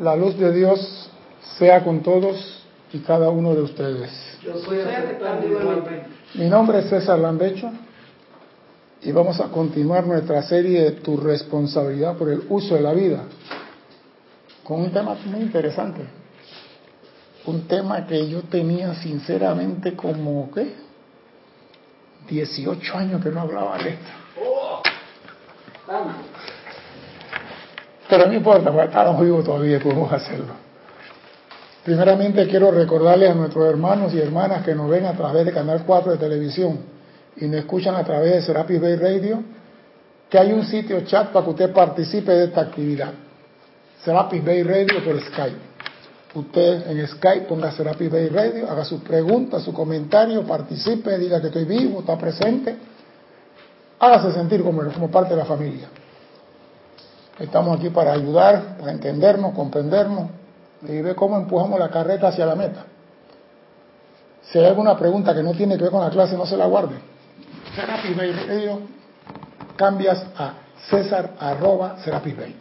La luz de Dios sea con todos y cada uno de ustedes. Yo soy aceptando igualmente. Mi nombre es César Lambecho y vamos a continuar nuestra serie Tu responsabilidad por el uso de la vida con un tema muy interesante. Un tema que yo tenía sinceramente como, ¿qué? 18 años que no hablaba de esto. Pero no importa, porque estamos vivos todavía, podemos hacerlo. Primeramente quiero recordarles a nuestros hermanos y hermanas que nos ven a través de Canal 4 de televisión y nos escuchan a través de Serapis Bay Radio, que hay un sitio chat para que usted participe de esta actividad. Serapis Bay Radio por Skype. Usted en Skype ponga Serapis Bay Radio, haga sus preguntas, su comentario, participe, diga que estoy vivo, está presente. Hágase sentir como, como parte de la familia. Estamos aquí para ayudar, para entendernos, comprendernos y ver cómo empujamos la carreta hacia la meta. Si hay alguna pregunta que no tiene que ver con la clase, no se la guarde. Serapis Bay Radio, cambias a César arroba Serapis Bay.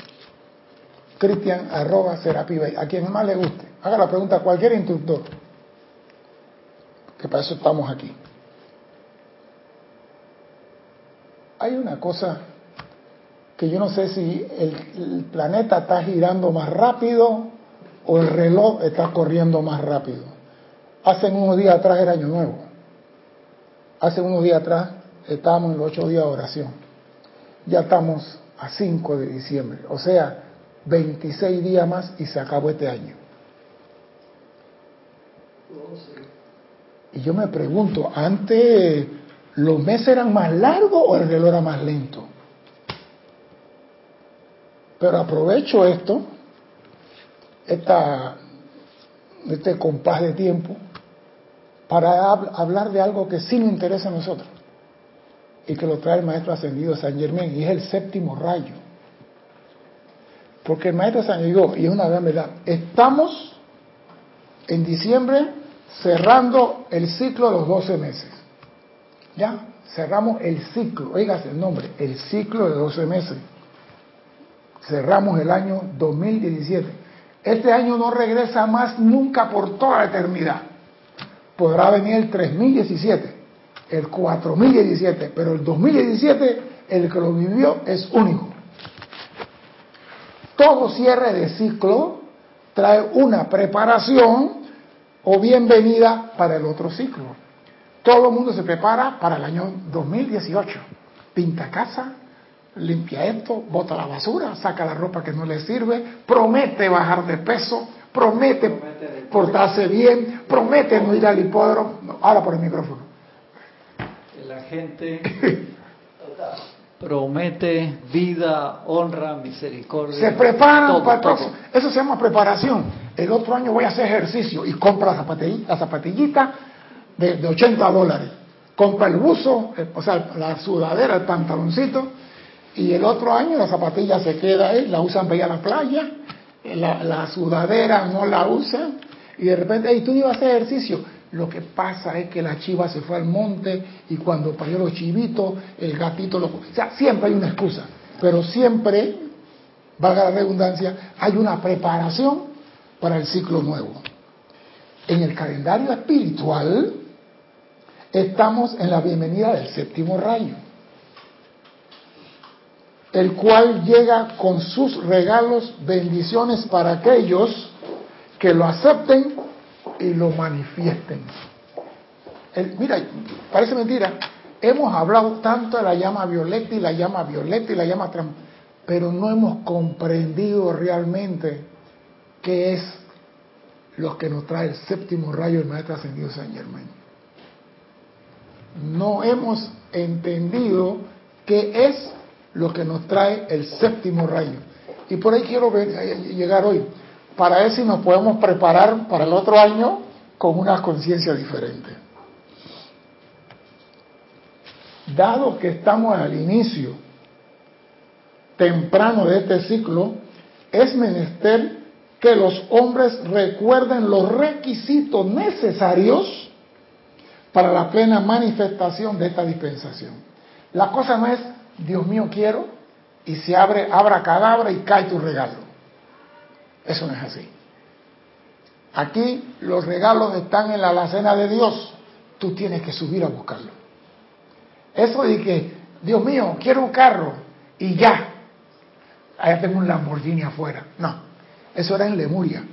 Cristian arroba Serapis. A quien más le guste. Haga la pregunta a cualquier instructor. Que para eso estamos aquí. Hay una cosa que yo no sé si el, planeta está girando más rápido o el reloj está corriendo más rápido. Hace unos días atrás era Año Nuevo. Hace unos días atrás estábamos en los ocho días de oración. Ya estamos a 5 de diciembre. O sea, 26 días más y se acabó este año. Y yo me pregunto, ¿antes los meses eran más largos o el reloj era más lento? Pero aprovecho esto, esta, este compás de tiempo, para hablar de algo que sí nos interesa a nosotros y que lo trae el maestro ascendido San Germán, y es el séptimo rayo. Porque el maestro San llegó, y es una gran verdad, estamos en diciembre cerrando el ciclo de los 12 meses. ¿Ya? Cerramos el ciclo, oígase el nombre, el ciclo de 12 meses cerramos el año 2017. Este año no regresa más nunca por toda la eternidad. Podrá venir el 3017, el 4017, pero el 2017, el que lo vivió, es único. Todo cierre de ciclo trae una preparación o bienvenida para el otro ciclo. Todo el mundo se prepara para el año 2018. Pinta casa, limpia esto, bota la basura, saca la ropa que no le sirve, promete bajar de peso, promete, portarse bien, promete no ir al hipódromo. Ahora por el micrófono. La gente promete vida, honra, misericordia. Se preparan para el próximo. Eso se llama preparación. El otro año voy a hacer ejercicio y compra la zapatillita, la zapatillita de, de 80 dólares. Compra el buzo, eh, o sea, la sudadera, el pantaloncito y el otro año la zapatilla se queda ahí, la usan para ir a la playa, la, sudadera no la usan, y de repente, ahí tú ibas a hacer ejercicio. Lo que pasa es que la chiva se fue al monte y cuando parió los chivitos, el gatito lo... O sea, siempre hay una excusa, pero siempre, valga la redundancia, hay una preparación para el ciclo nuevo. En el calendario espiritual estamos en la bienvenida del séptimo rayo el cual llega con sus regalos, bendiciones para aquellos que lo acepten y lo manifiesten. mira, parece mentira, hemos hablado tanto de la llama violeta y la llama violeta y la llama pero no hemos comprendido realmente qué es lo que nos trae el séptimo rayo del Maestro Ascendido San Germán. No hemos entendido qué es lo que nos trae el séptimo rayo. Y por ahí quiero eh, llegar hoy, para ver si nos podemos preparar para el otro año con una conciencia diferente. Dado que estamos al inicio temprano de este ciclo, es menester que los hombres recuerden los requisitos necesarios para la plena manifestación de esta dispensación. La cosa no es Dios mío quiero, y se abre, abra cadabra y cae tu regalo. Eso no es así. Aquí los regalos están en la alacena de Dios. Tú tienes que subir a buscarlo. Eso de que, Dios mío, quiero un carro y ya. Allá tengo un Lamborghini afuera. No, eso era en Lemuria.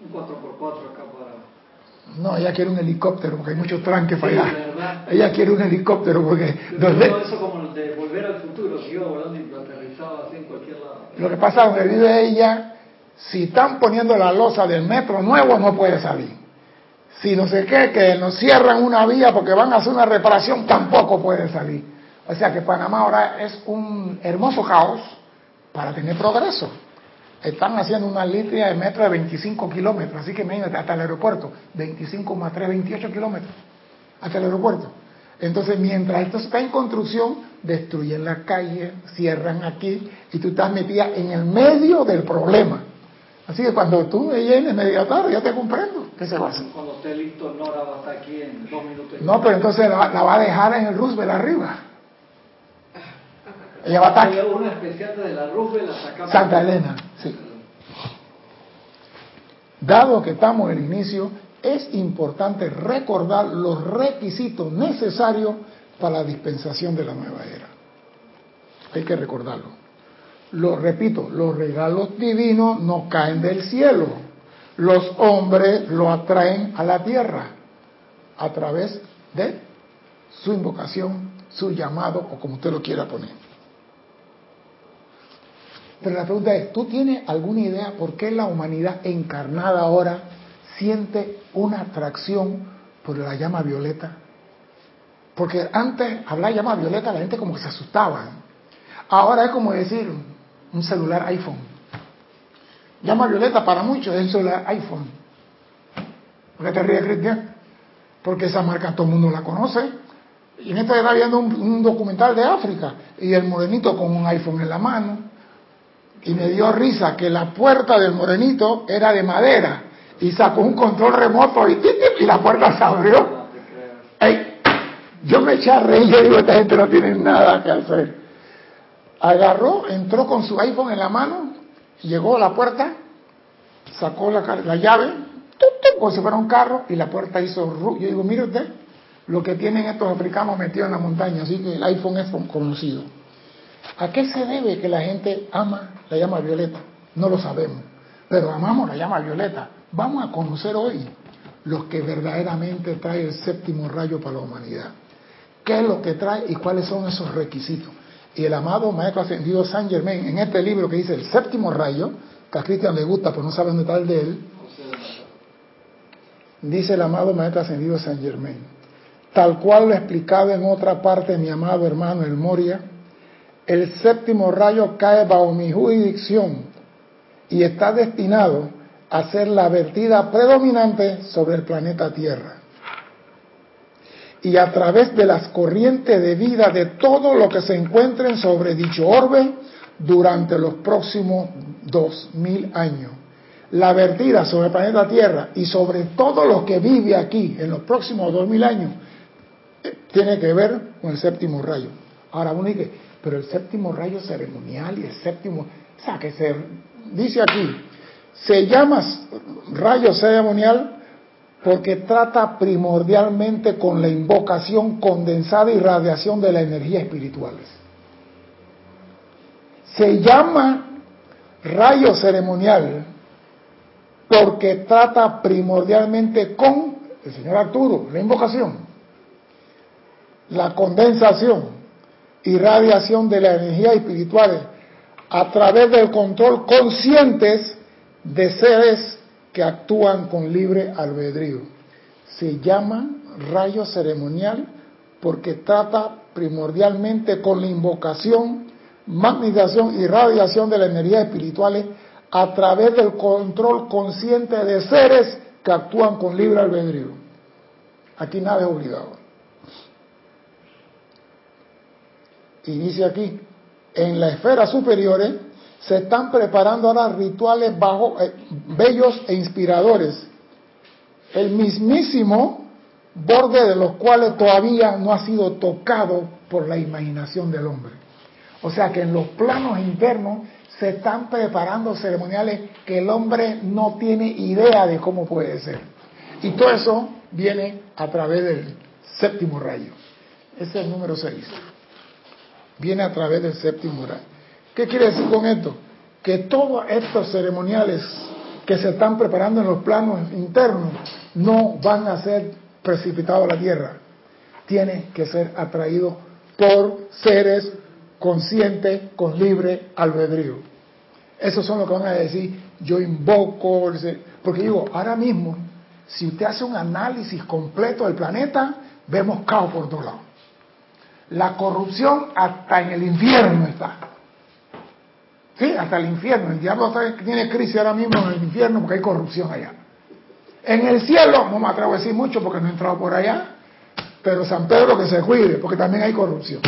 Un 4x4 acá para... No, ella quiere un helicóptero porque hay muchos tranques para allá. Ella quiere un helicóptero porque... eso como volver al futuro, que iba volando y aterrizaba así en cualquier lado. Lo que pasa donde vive ella, si están poniendo la losa del metro nuevo, no puede salir. Si no sé qué, que nos cierran una vía porque van a hacer una reparación, tampoco puede salir. O sea que Panamá ahora es un hermoso caos para tener progreso. Están haciendo una línea de metro de 25 kilómetros, así que imagínate, hasta el aeropuerto, 25 más 3, 28 kilómetros, hasta el aeropuerto. Entonces, mientras esto está en construcción, destruyen la calle, cierran aquí, y tú estás metida en el medio del problema. Así que cuando tú me llenes media tarde, ya te comprendo. ¿Qué se va a hacer? Cuando esté listo, Nora va a estar aquí en dos minutos. No, pero entonces la, la va a dejar en el Roosevelt arriba. Ella va a estar... Una especial de la Roosevelt la Santa Elena, sí. Dado que estamos en el inicio, es importante recordar los requisitos necesarios para la dispensación de la nueva era. Hay que recordarlo. Lo repito, los regalos divinos no caen del cielo. Los hombres lo atraen a la tierra a través de su invocación, su llamado o como usted lo quiera poner. Pero la pregunta es, ¿tú tienes alguna idea por qué la humanidad encarnada ahora siente una atracción por la llama violeta? Porque antes hablar de llama violeta la gente como que se asustaba. Ahora es como decir un celular iPhone. Llama violeta para muchos es un celular iPhone. ¿Por qué te ríes, Cristian? Porque esa marca todo el mundo la conoce. Y en esta estaba viendo un, un documental de África y el morenito con un iPhone en la mano y me dio risa que la puerta del morenito era de madera y sacó un control remoto y, y la puerta se abrió. Yo me eché a reír y digo, esta gente no tiene nada que hacer. Agarró, entró con su iPhone en la mano, llegó a la puerta, sacó la, la llave, como si fuera un carro, y la puerta hizo... Yo digo, mire usted, lo que tienen estos africanos metidos en la montaña, así que el iPhone es conocido. ¿A qué se debe que la gente ama la llama violeta? No lo sabemos, pero amamos la llama violeta. Vamos a conocer hoy lo que verdaderamente trae el séptimo rayo para la humanidad. ¿Qué es lo que trae y cuáles son esos requisitos? Y el amado Maestro Ascendido San Germain, en este libro que dice el séptimo rayo, que a Cristian le gusta, pero no sabe dónde está el de él, dice el amado Maestro Ascendido San Germain, tal cual lo explicado en otra parte mi amado hermano El Moria, el séptimo rayo cae bajo mi jurisdicción y está destinado a ser la vertida predominante sobre el planeta Tierra. Y a través de las corrientes de vida de todo lo que se encuentren sobre dicho orbe durante los próximos dos mil años. La vertida sobre el planeta Tierra y sobre todo lo que vive aquí en los próximos dos mil años eh, tiene que ver con el séptimo rayo. Ahora uno dice, pero el séptimo rayo ceremonial y el séptimo, o sea, que se dice aquí, se llama rayo ceremonial porque trata primordialmente con la invocación condensada y radiación de la energía espirituales. Se llama rayo ceremonial porque trata primordialmente con el señor Arturo, la invocación, la condensación, irradiación de la energía espiritual a través del control conscientes de seres que actúan con libre albedrío. Se llama rayo ceremonial porque trata primordialmente con la invocación, magnificación y radiación de la energía espiritual a través del control consciente de seres que actúan con libre albedrío. Aquí nada es obligado. y dice aquí, en la esfera superiores se están preparando ahora rituales bajo, eh, bellos e inspiradores, el mismísimo borde de los cuales todavía no ha sido tocado por la imaginación del hombre. O sea que en los planos internos se están preparando ceremoniales que el hombre no tiene idea de cómo puede ser. Y todo eso viene a través del séptimo rayo. Ese es el número 6. Viene a través del séptimo rayo. ¿Qué quiere decir con esto? Que todos estos ceremoniales que se están preparando en los planos internos no van a ser precipitados a la tierra. Tienen que ser atraídos por seres conscientes con libre albedrío. Esos son lo que van a decir, yo invoco, porque digo, ahora mismo, si usted hace un análisis completo del planeta, vemos caos por todos lados. La corrupción hasta en el infierno está. Sí, hasta el infierno. El diablo tiene crisis ahora mismo en el infierno porque hay corrupción allá. En el cielo, no me atrevo a decir mucho porque no he entrado por allá, pero San Pedro que se cuide porque también hay corrupción.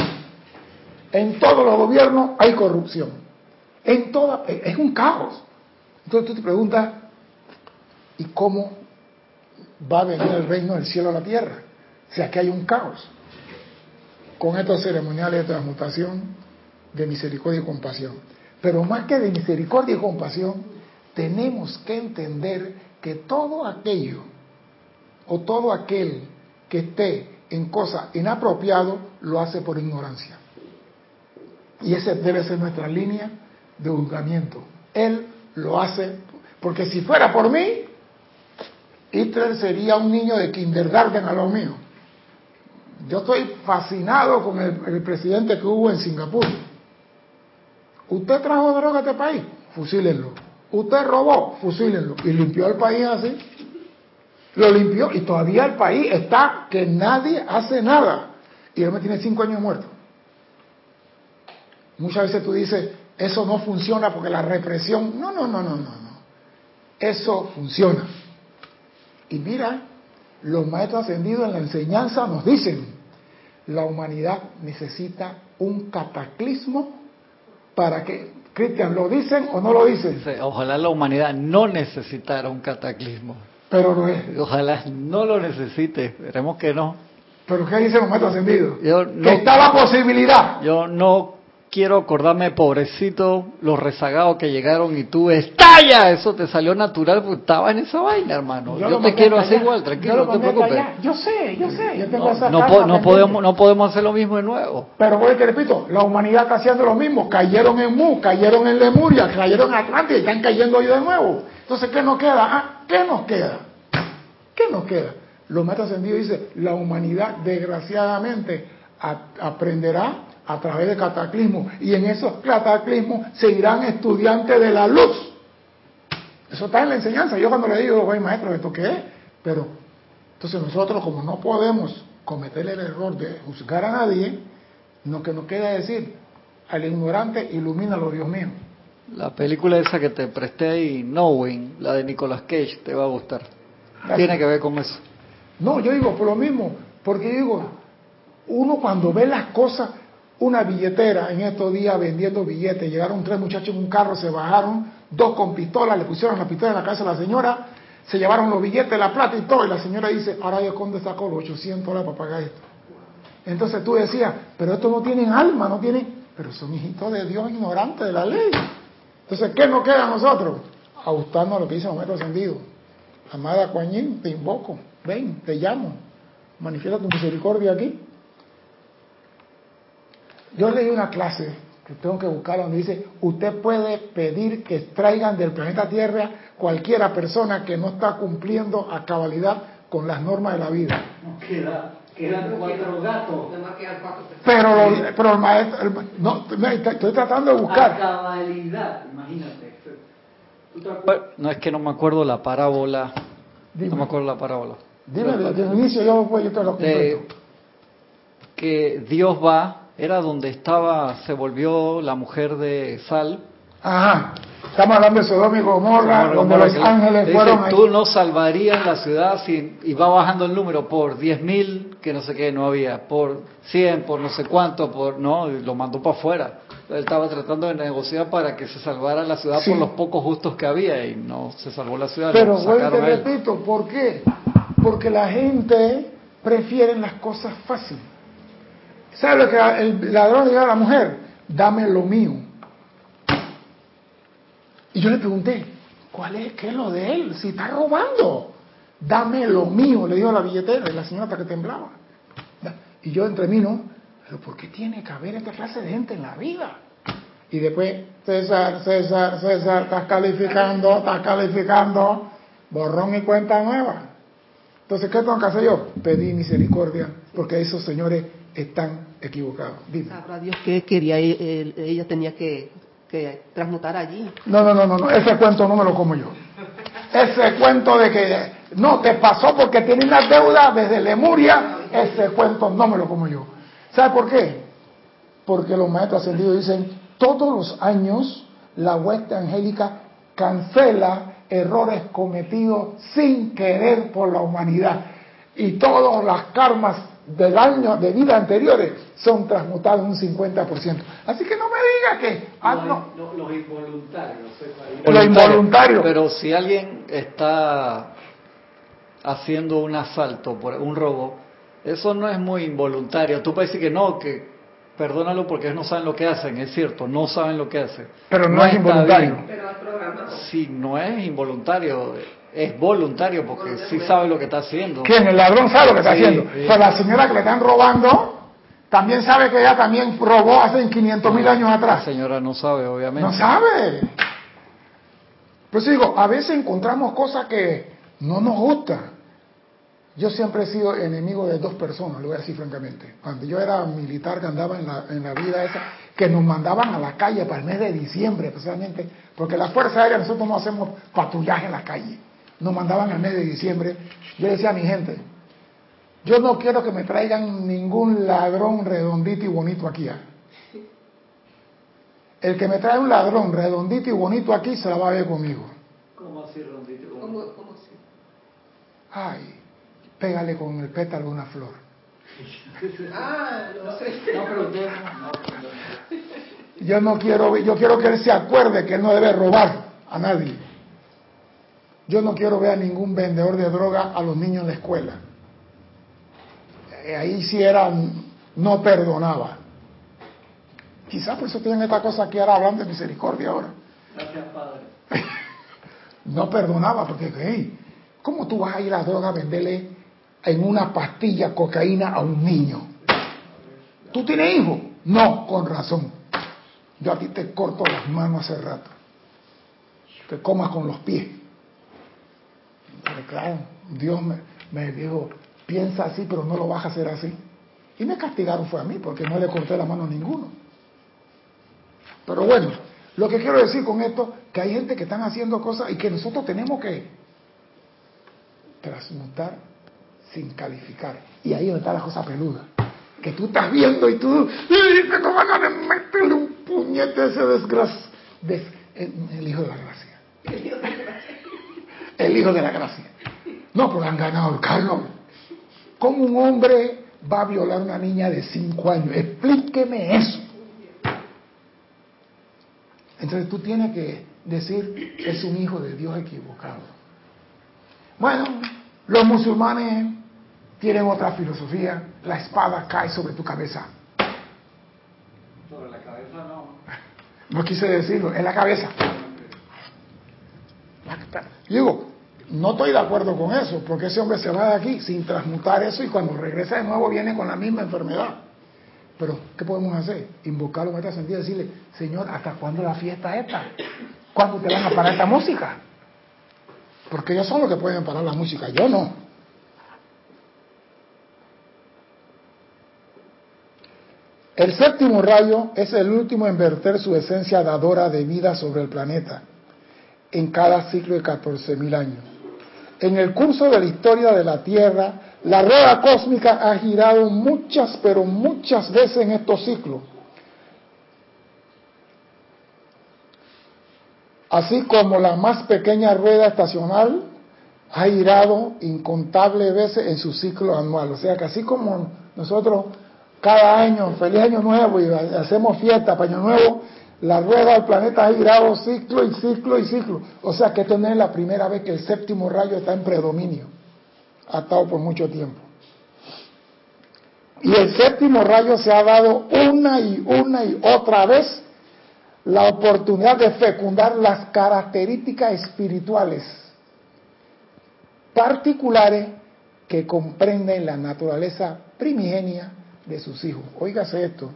En todos los gobiernos hay corrupción. En toda, es un caos. Entonces tú te preguntas, ¿y cómo va a venir el reino del cielo a la tierra? O sea, que hay un caos. Con estos ceremoniales de transmutación, de misericordia y compasión. Pero más que de misericordia y compasión, tenemos que entender que todo aquello o todo aquel que esté en cosas inapropiado lo hace por ignorancia. Y esa debe ser nuestra línea de juzgamiento. Él lo hace porque si fuera por mí, Hitler sería un niño de kindergarten a lo mío. Yo estoy fascinado con el, el presidente que hubo en Singapur Usted trajo droga a este país, fusílenlo. Usted robó, fusílenlo. Y limpió el país así. Lo limpió y todavía el país está que nadie hace nada. Y él me tiene cinco años muerto. Muchas veces tú dices, eso no funciona porque la represión. No, no, no, no, no, no. Eso funciona. Y mira, los maestros ascendidos en la enseñanza nos dicen, la humanidad necesita un cataclismo para que, Cristian, ¿lo dicen o no lo dicen? Ojalá la humanidad no necesitara un cataclismo. Pero no es. Ojalá no lo necesite, esperemos que no. ¿Pero qué dice los maestros ascendidos? que está la posibilidad. Yo no quiero acordarme, pobrecito, los rezagados que llegaron y tú estalla, eso te salió natural, porque estaba en esa vaina, hermano. Yo, te quiero hacer igual, tranquilo, no te preocupes. Yo sé, yo sé, yo tengo no, no, podemos, no podemos hacer lo mismo de nuevo. Pero voy te repito, la humanidad está haciendo lo mismo, cayeron en Mu, cayeron en Lemuria, cayeron en Atlántida y están cayendo hoy de nuevo. Entonces, ¿qué nos queda? Ah, ¿Qué nos queda? ¿Qué nos queda? Los maestros ascendidos dicen, la humanidad desgraciadamente aprenderá a través de cataclismos. Y en esos cataclismos se irán estudiantes de la luz. Eso está en la enseñanza. Yo cuando le digo, voy maestro, ¿esto qué es? Pero, entonces nosotros como no podemos cometer el error de juzgar a nadie, lo que nos queda decir, al ignorante, ilumínalo, Dios mío. La película esa que te presté ahí, Knowing, la de Nicolas Cage, te va a gustar. Tiene que ver con eso. No, yo digo por lo mismo, porque digo, uno cuando ve las cosas, una billetera en estos días vendiendo billetes. Llegaron tres muchachos en un carro, se bajaron, dos con pistola, le pusieron la pistola en la cabeza a la señora, se llevaron los billetes, la plata y todo. Y la señora dice, ahora yo dónde sacó los 800 dólares para pagar esto. Entonces tú decías, pero estos no tienen alma, no tienen, pero son hijitos de Dios ignorantes de la ley. Entonces, ¿qué nos queda a nosotros? Ajustarnos a lo que dice el Maestro Ascendido. Amada Coañín, te invoco, ven, te llamo, manifiesta tu misericordia aquí. Yo leí una clase que tengo que buscar donde dice, usted puede pedir que traigan del planeta Tierra cualquiera persona que no está cumpliendo a cabalidad con las normas de la vida. queda, quedan cuatro gatos. Pero, pero el maestro, no, estoy tratando de buscar. A cabalidad, imagínate. No es que no me acuerdo la parábola. No me acuerdo la parábola. Dime desde el inicio, yo, yo te lo completo. que Dios va era donde estaba, se volvió la mujer de Sal. Ajá. Estamos hablando de Sodoma y Gomorra, donde los ángeles fueron. Tú no salvarías la ciudad si, y va bajando el número por 10.000, que no sé qué, no había, por 100, por no sé cuánto, por no, lo mandó para afuera. Él estaba tratando de negociar para que se salvara la ciudad por los pocos justos que había y no se salvó la ciudad. Pero vuelvo repito, ¿por qué? Porque la gente prefiere las cosas fáciles. ¿Sabe lo que el ladrón le dijo a la mujer? Dame lo mío. Y yo le pregunté, ¿cuál es, qué lo de él? Si está robando, dame lo mío, le dijo la billetera y la señora hasta que temblaba. Y yo entre mí, ¿no? Pero ¿por qué tiene que haber esta clase de gente en la vida? Y después, César, César, César, estás calificando, estás calificando, borrón y cuenta nueva. Entonces, ¿qué tengo que hacer yo? Pedir misericordia, porque esos señores están equivocados. Sabrá Dios que quería, ella tenía que, que transmutar allí. No, no, no, no, ese cuento no me lo como yo. Ese cuento de que no te pasó porque tienes una deuda desde Lemuria, ese cuento no me lo como yo. ¿Sabe por qué? Porque los maestros ascendidos dicen, todos los años la hueste angélica cancela errores cometidos sin querer por la humanidad. Y todas las karmas del año de vida anteriores son transmutados un 50%. Así que no me diga que... Ah, no, los involuntarios. Los involuntarios. Pero si alguien está haciendo un asalto, por un robo, eso no es muy involuntario. Tú puedes decir que no, que perdónalo porque ellos no saben lo que hacen, es cierto, no saben lo que hacen. Pero no, es involuntario. Sí, no es involuntario, es voluntario porque sí sabe lo que está haciendo. ¿Quién? El ladrón sabe lo que está haciendo. Pero la señora que le están robando también sabe que ella también robó hace 500 mil años atrás. La señora no sabe, obviamente. No sabe. Pues digo, a veces encontramos cosas que no nos gustan. Yo siempre he sido enemigo de dos personas, lo voy a decir francamente. Cuando yo era militar que andaba en la, en la vida esa, que nos mandaban a la calle para el mes de diciembre, especialmente, porque la Fuerza Aérea nosotros no hacemos patrullaje en la calle. Nos mandaban al mes de diciembre. Yo decía a mi gente, yo no quiero que me traigan ningún ladrón redondito y bonito aquí. ¿ah? El que me trae un ladrón redondito y bonito aquí se la va a ver conmigo. ¿Cómo así redondito? ¿Cómo, cómo así? Ay, pégale con el pétalo una flor. Ah, no sé. No, pero Yo no quiero, yo quiero que él se acuerde que él no debe robar a nadie. Yo no quiero ver a ningún vendedor de droga a los niños en la escuela. Eh, ahí sí era, no perdonaba. Quizás por eso tienen esta cosa que ahora hablan de misericordia ahora. Gracias, Padre. no perdonaba porque, hey, ¿cómo tú vas a ir a la droga a venderle en una pastilla cocaína a un niño. ¿Tú tienes hijos? No, con razón. Yo a ti te corto las manos hace rato. Te comas con los pies. Pero claro, Dios me, me dijo, piensa así, pero no lo vas a hacer así. Y me castigaron fue a mí, porque no le corté la mano a ninguno. Pero bueno, lo que quiero decir con esto, que hay gente que están haciendo cosas y que nosotros tenemos que transmutar sin calificar. Y ahí está la cosa peluda. Que tú estás viendo y tú, ¡y tengo van a meterle un puñete a ese desgracia! el, hijo de la gracia. El hijo de la gracia. No, porque han ganado el Carlos. ¿Cómo un hombre va a violar a una niña de 5 años? Explíqueme eso. Entonces tú tienes que decir, es un hijo de Dios equivocado. Bueno, los musulmanes tienen otra filosofía. La espada cae sobre tu cabeza. Sobre la cabeza no. No quise decirlo, en la cabeza. Digo, no estoy de acuerdo con eso, porque ese hombre se va de aquí sin transmutar eso y cuando regresa de nuevo viene con la misma enfermedad. Pero, ¿qué podemos hacer? Invocarlo en este sentido y decirle, Señor, ¿hasta cuándo la fiesta esta? ¿Cuándo te van a parar esta música? Porque ellos son los que pueden parar la música, yo no. El séptimo rayo es el último en verter su esencia dadora de vida sobre el planeta en cada ciclo de 14.000 años. En el curso de la historia de la Tierra, la rueda cósmica ha girado muchas, pero muchas veces en estos ciclos. Así como la más pequeña rueda estacional ha girado incontables veces en su ciclo anual. O sea que así como nosotros cada año, feliz año nuevo, y hacemos fiesta para año nuevo, la rueda del planeta ha girado ciclo y ciclo y ciclo. O sea que esta es la primera vez que el séptimo rayo está en predominio. Ha estado por mucho tiempo. Y el séptimo rayo se ha dado una y una y otra vez la oportunidad de fecundar las características espirituales particulares que comprenden la naturaleza primigenia de sus hijos. Óigase esto,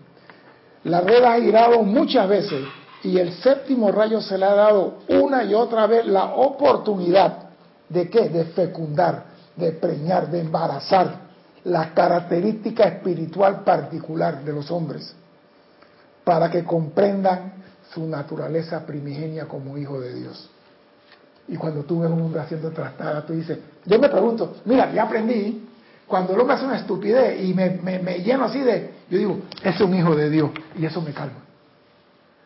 la rueda ha girado muchas veces y el séptimo rayo se le ha dado una y otra vez la oportunidad de qué? De fecundar, de preñar, de embarazar la característica espiritual particular de los hombres para que comprendan su naturaleza primigenia como hijo de Dios. Y cuando tú ves un hombre haciendo trastada, tú dices, yo me pregunto, mira, ya aprendí, cuando el hombre hace una estupidez y me, me, lleno así de, yo digo, es un hijo de Dios y eso me calma.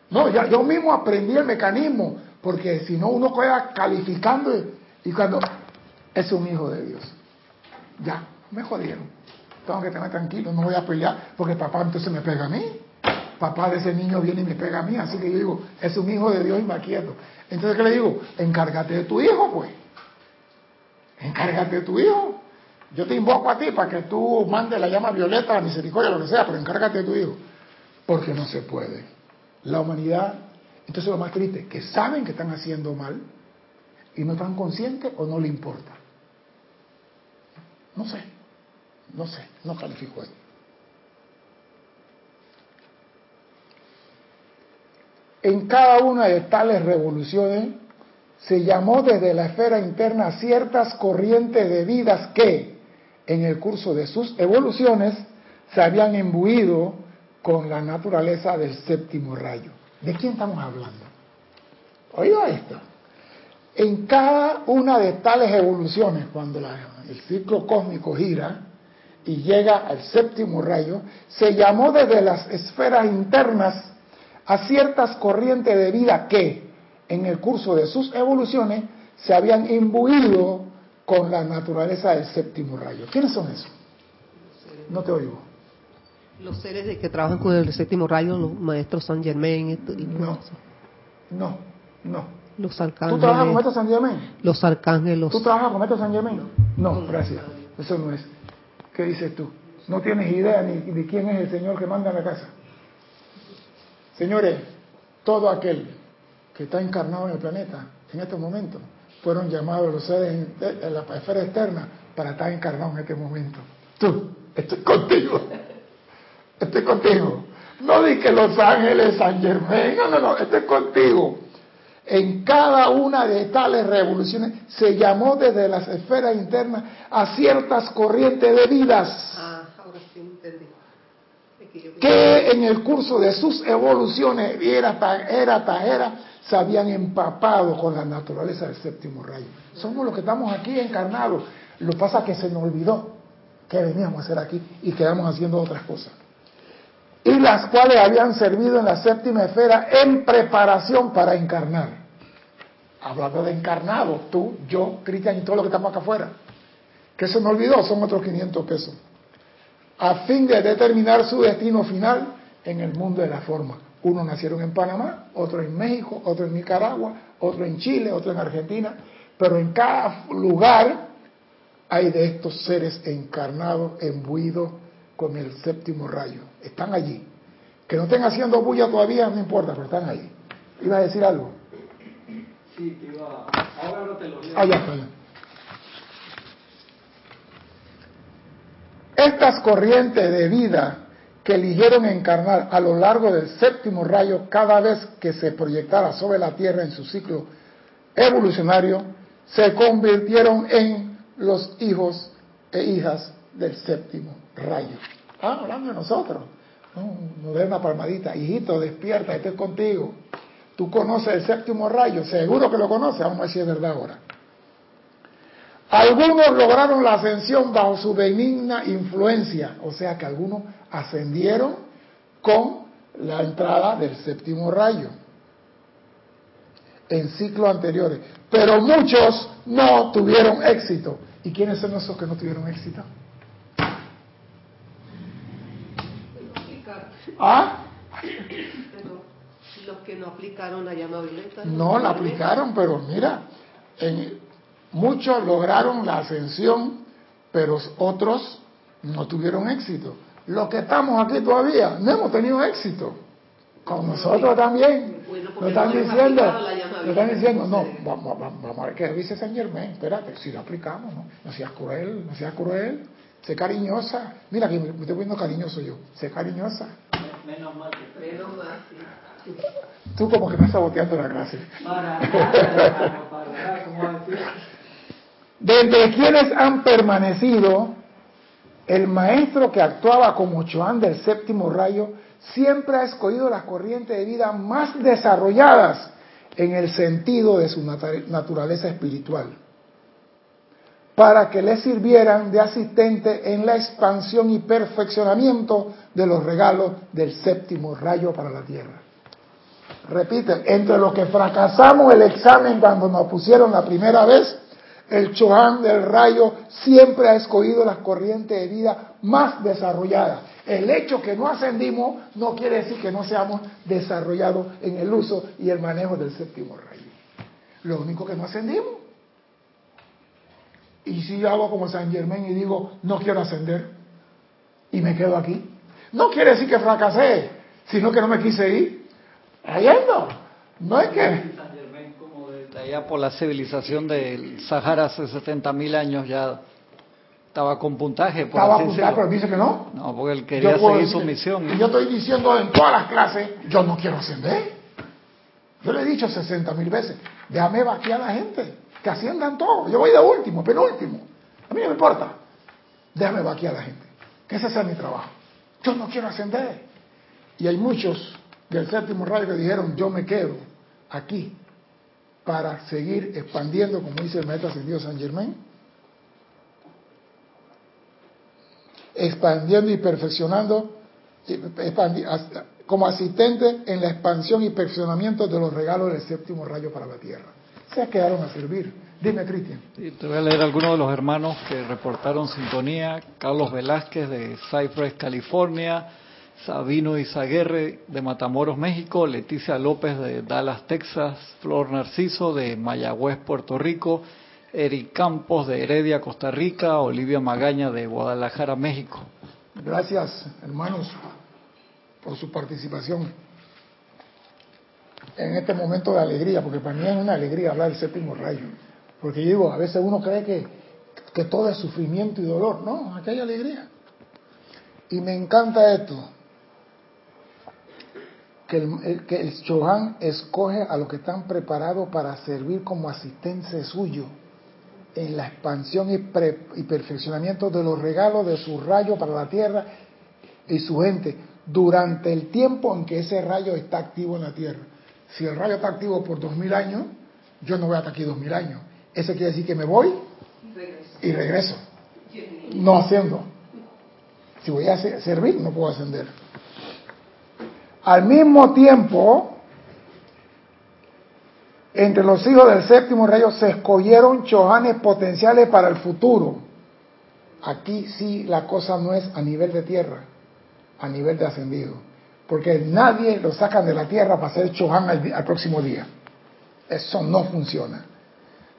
No, ya, yo mismo aprendí el mecanismo, porque si no uno queda calificando y, cuando es un hijo de Dios. Ya, me jodieron. Tengo que tener tranquilo, no voy a pelear porque papá entonces me pega a mí. Papá de ese niño viene y me pega a mí, así que yo digo, es un hijo de Dios y me quieto. Entonces, ¿qué le digo? Encárgate de tu hijo, pues. Encárgate de tu hijo. Yo te invoco a ti para que tú mandes la llama violeta, la misericordia, lo que sea, pero encárgate de tu hijo. Porque no se puede. La humanidad, entonces lo más triste, que saben que están haciendo mal y no están conscientes o no le importa. No sé, no sé, no califico esto. En cada una de tales revoluciones se llamó desde la esfera interna ciertas corrientes de vidas que, en el curso de sus evoluciones, se habían imbuido con la naturaleza del séptimo rayo. ¿De quién estamos hablando? Oiga esto. En cada una de tales evoluciones, cuando el ciclo cósmico gira y llega al séptimo rayo, se llamó desde las esferas internas a ciertas corrientes de vida que, en el curso de sus evoluciones, se habían imbuido con la naturaleza del séptimo rayo. ¿Quiénes son esos? No te oigo. Los seres de que trabajan con el séptimo rayo, los maestros San Germain y no, no, no. Los arcángeles. ¿Tú trabajas con maestros San Germain? Los arcángeles. ¿Tú trabajas con maestros San Germain? No, gracias. Eso no es. ¿Qué dices tú? No tienes idea ni de quién es el Señor que manda en la casa. Señores, todo aquel que está encarnado en el planeta en este momento fueron llamados los seres en la esfera externa para estar encarnados en este momento. Tú, estoy contigo. Estoy contigo. No di que Los Ángeles, San Germán, no, no, no, estoy contigo. En cada una de tales revoluciones se llamó desde las esferas internas a ciertas corrientes de vidas. Ah, ahora sí entendí. Que en el curso de sus evoluciones, era, era, era, se habían empapado con la naturaleza del séptimo rayo. Somos los que estamos aquí encarnados. Lo que pasa es que se nos olvidó que veníamos a hacer aquí y quedamos haciendo otras cosas. Y las cuales habían servido en la séptima esfera en preparación para encarnar. Hablando de encarnado, tú, yo, Cristian y todo lo que estamos acá afuera. Que se me olvidó, son otros 500 pesos. A fin de determinar su destino final en el mundo de la forma. Uno nacieron en Panamá, otro en México, otro en Nicaragua, otro en Chile, otro en Argentina, pero en cada lugar hay de estos seres encarnados, embuidos con el séptimo rayo. Están allí. Que no estén haciendo bulla todavía, no importa, pero están allí. ¿Iba a decir algo? Sí, te iba. Ahora no te lo leo. Ah, ya, Estas corrientes de vida que eligieron encarnar a lo largo del séptimo rayo cada vez que se proyectara sobre la Tierra en su ciclo evolucionario, se convirtieron en los hijos e hijas del séptimo rayo. Ah, hablando de nosotros. No, nos dé una palmadita. Hijito, despierta, estoy contigo. Tú conoces el séptimo rayo, seguro que lo conoces, vamos a decir es verdad ahora. Algunos lograron la ascensión bajo su benigna influencia, o sea que algunos ascendieron con la entrada del séptimo rayo en ciclos anteriores, pero muchos no tuvieron éxito. ¿Y quiénes son esos que no tuvieron éxito? ¿Ah? los que no aplicaron la llama violeta. No la aplicaron, pero mira, en, Muchos lograron la ascensión, pero otros no tuvieron éxito. Los que estamos aquí todavía no hemos tenido éxito. Con nosotros también. Bueno, Lo están diciendo. Lo están diciendo. No, vamos, vamos, vamos a ver qué dice San Germán. Espérate, si lo aplicamos, ¿no? No seas cruel, no seas cruel. Sé cariñosa. Mira que me estoy poniendo cariñoso yo. Sé cariñosa. Menos mal que Menos mal. Tú como que me estás saboteando la clase. Para nada, hermano, para nada, como decir. De entre quienes han permanecido, el maestro que actuaba como Choán del séptimo rayo siempre ha escogido las corrientes de vida más desarrolladas en el sentido de su nat- naturaleza espiritual, para que le sirvieran de asistente en la expansión y perfeccionamiento de los regalos del séptimo rayo para la tierra. Repite, entre los que fracasamos el examen cuando nos pusieron la primera vez, el Chohan del rayo siempre ha escogido las corrientes de vida más desarrolladas. El hecho que no ascendimos no quiere decir que no seamos desarrollados en el uso y el manejo del séptimo rayo. Lo único que no ascendimos. Y si yo hago como San Germán y digo, no quiero ascender, y me quedo aquí, no quiere decir que fracasé, sino que no me quise ir. Yendo. No es que... San Germain como de... De allá por la civilización del Sahara hace 70.000 años ya estaba con puntaje, por Estaba apuntado, pero dice que no. No, porque él quería Yo seguir su misión. Y yo estoy diciendo en todas las clases, yo no quiero ascender. Yo le he dicho 60 mil veces, déjame vaquear a la gente, que asciendan todos. Yo voy de último, penúltimo. A mí no me importa. Déjame vaquear a la gente, que ese sea mi trabajo. Yo no quiero ascender. Y hay muchos del séptimo rayo que dijeron, yo me quedo aquí para seguir expandiendo, como dice el maestro ascendido San Germain, expandiendo y perfeccionando as- como asistente en la expansión y perfeccionamiento de los regalos del séptimo rayo para la tierra. Se quedaron a servir. Dime, Cristian. Te voy a leer algunos de los hermanos que reportaron sintonía. Carlos Velázquez de Cypress, California. Sabino Izaguerre de Matamoros, México. Leticia López de Dallas, Texas. Flor Narciso de Mayagüez, Puerto Rico. Eric Campos de Heredia, Costa Rica. Olivia Magaña de Guadalajara, México. Gracias, hermanos, por su participación en este momento de alegría, porque para mí es una alegría hablar del séptimo rayo. Porque digo, a veces uno cree que, que todo es sufrimiento y dolor. No, aquí hay alegría. Y me encanta esto, que el, que el Chohan escoge a los que están preparados para servir como asistente suyo en la expansión y, pre- y perfeccionamiento de los regalos de su rayo para la tierra y su gente durante el tiempo en que ese rayo está activo en la tierra. Si el rayo está activo por dos mil años, yo no voy hasta aquí dos mil años. Eso quiere decir que me voy y regreso, no haciendo. Si voy a se- servir, no puedo ascender. Al mismo tiempo, entre los hijos del séptimo rayo se escogieron chohanes potenciales para el futuro. Aquí sí la cosa no es a nivel de tierra, a nivel de ascendido. Porque nadie lo sacan de la tierra para hacer chohan al próximo día. Eso no funciona.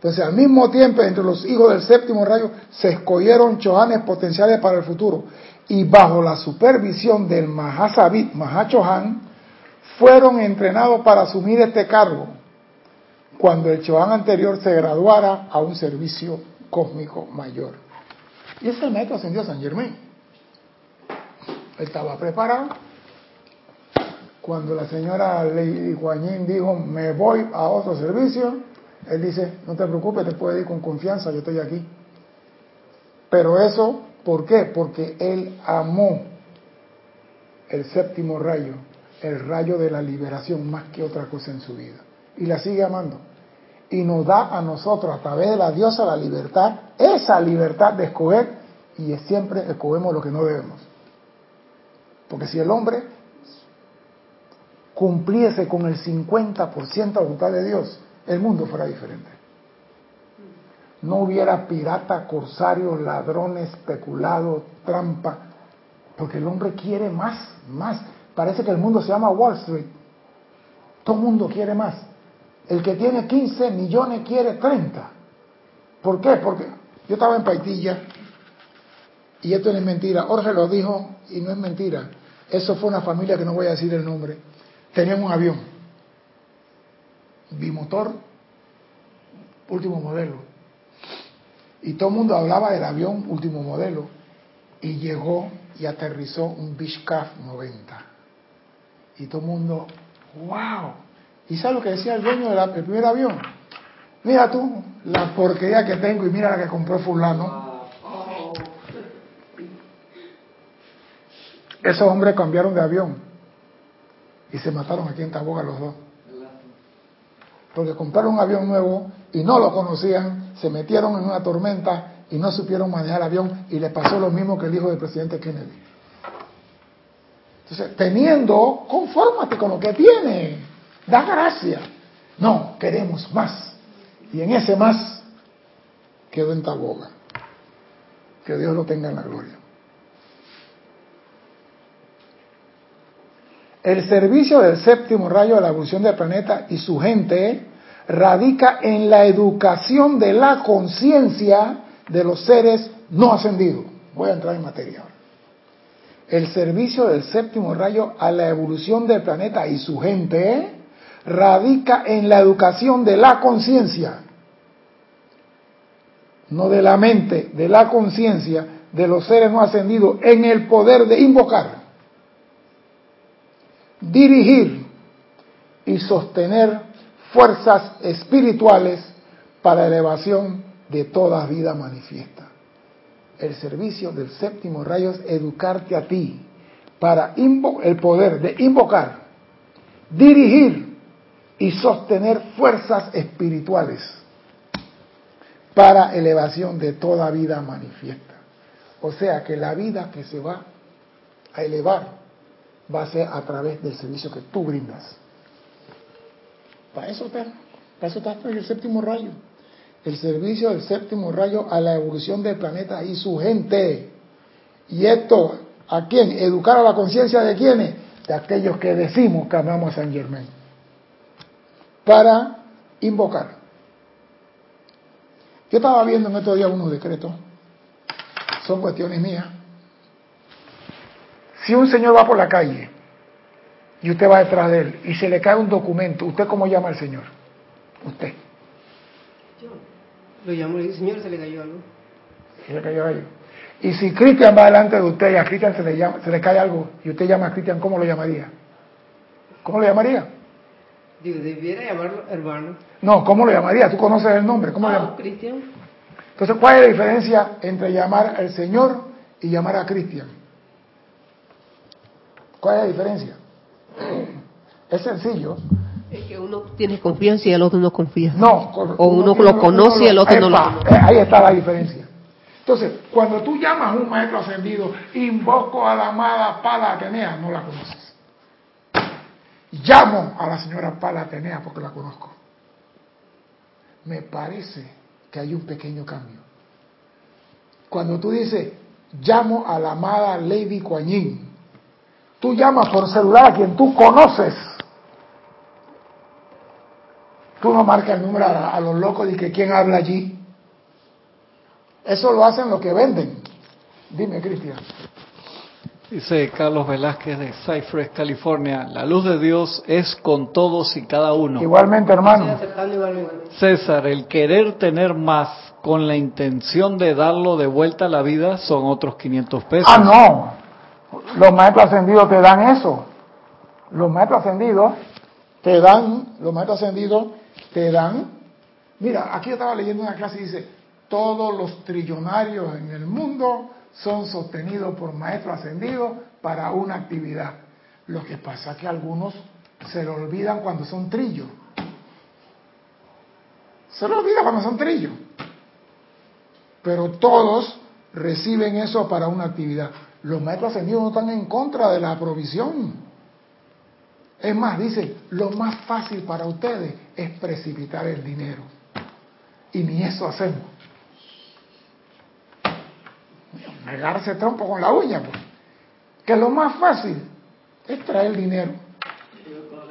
Entonces, al mismo tiempo, entre los hijos del séptimo rayo se escogieron chohanes potenciales para el futuro. Y bajo la supervisión del Mahasabit, Mahachohan, fueron entrenados para asumir este cargo cuando el chohan anterior se graduara a un servicio cósmico mayor. Y ese maestro ascendió a San Germain. Él estaba preparado. Cuando la señora Lady Guan Yin dijo, me voy a otro servicio, él dice, no te preocupes, te puedes ir con confianza, yo estoy aquí. Pero eso, ¿por qué? Porque él amó el séptimo rayo, el rayo de la liberación más que otra cosa en su vida. Y la sigue amando. Y nos da a nosotros, a través de la diosa, la libertad, esa libertad de escoger, y siempre escogemos lo que no debemos. Porque si el hombre cumpliese con el 50% de la voluntad de Dios, el mundo fuera diferente. No hubiera pirata, corsarios, ladrones, especulados, trampa, porque el hombre quiere más, más. Parece que el mundo se llama Wall Street. Todo el mundo quiere más. El que tiene 15 millones quiere 30. ¿Por qué? Porque yo estaba en Paitilla y esto no es mentira. Jorge lo dijo y no es mentira. Eso fue una familia que no voy a decir el nombre. tenían un avión, bimotor, último modelo. Y todo el mundo hablaba del avión último modelo. Y llegó y aterrizó un Beechcraft 90. Y todo el mundo, wow. ¿Y sabe lo que decía el dueño del primer avión? Mira tú, la porquería que tengo y mira la que compró fulano. Esos hombres cambiaron de avión y se mataron aquí en Taboga los dos. Porque compraron un avión nuevo y no lo conocían, se metieron en una tormenta y no supieron manejar el avión y le pasó lo mismo que el hijo del presidente Kennedy. Entonces, teniendo, confórmate con lo que tiene, da gracia. No, queremos más. Y en ese más quedó en Taboga. Que Dios lo tenga en la gloria. El servicio del séptimo rayo de la evolución del planeta y su gente radica en la educación de la conciencia de los seres no ascendidos. Voy a entrar en materia El servicio del séptimo rayo a la evolución del planeta y su gente radica en la educación de la conciencia, no de la mente, de la conciencia de los seres no ascendidos en el poder de invocar, dirigir y sostener fuerzas espirituales para elevación de toda vida manifiesta. El servicio del séptimo rayo es educarte a ti para el poder de invocar, dirigir y sostener fuerzas espirituales para elevación de toda vida manifiesta. O sea que la vida que se va a elevar va a ser a través del servicio que tú brindas. Para eso está, para eso está el séptimo rayo. El servicio del séptimo rayo a la evolución del planeta y su gente. Y esto, ¿a quién? Educar a la conciencia de quiénes? De aquellos que decimos que amamos a San Germain. Para invocar. Yo estaba viendo en estos días unos decretos. Son cuestiones mías. Si un señor va por la calle y usted va detrás de él y se le cae un documento, ¿usted cómo llama al Señor? Usted. Yo lo llamo, el Señor, se le cayó algo. Se le cayó algo. Y si Cristian va delante de usted y a Cristian se le, se le cae algo y usted llama a Cristian, ¿cómo lo llamaría? ¿Cómo lo llamaría? Digo, debiera llamarlo hermano. No, ¿cómo lo llamaría? ¿Tú conoces el nombre? ¿Cómo ah, Cristian. Entonces, ¿cuál es la diferencia entre llamar al Señor y llamar a Cristian? ¿Cuál es la diferencia? Es sencillo. Es que uno tiene confianza y el otro no confía. No, o uno, lo conoce y el otro no lo conoce. Ahí está la diferencia. Entonces, cuando tú llamas a un maestro ascendido, invoco a la amada Pala Atenea, no la conoces. Llamo a la señora Pala Atenea porque la conozco. Me parece que hay un pequeño cambio. Cuando tú dices, llamo a la amada Lady Kuan Tú llamas por celular a quien tú conoces. Tú no marcas el número a, los locos y que quién habla allí. Eso lo hacen los que venden. Dime, Cristian. Dice Carlos Velázquez de Cypress, California, la luz de Dios es con todos y cada uno. Igualmente, hermano. César, el querer tener más con la intención de darlo de vuelta a la vida son otros 500 pesos. Ah, no. Los maestros ascendidos te dan eso. Los maestros ascendidos te dan, los maestros ascendidos te dan. Mira, aquí yo estaba leyendo una clase y dice, todos los trillonarios en el mundo son sostenidos por maestros ascendidos para una actividad. Lo que pasa es que algunos se lo olvidan cuando son trillos. Se lo olvidan cuando son trillos. Pero todos reciben eso para una actividad. Los maestros ascendidos no están en contra de la provisión. Es más, dice, lo más fácil para ustedes es precipitar el dinero. Y ni eso hacemos. Negarse trompo con la uña, pues. Que lo más fácil es traer dinero.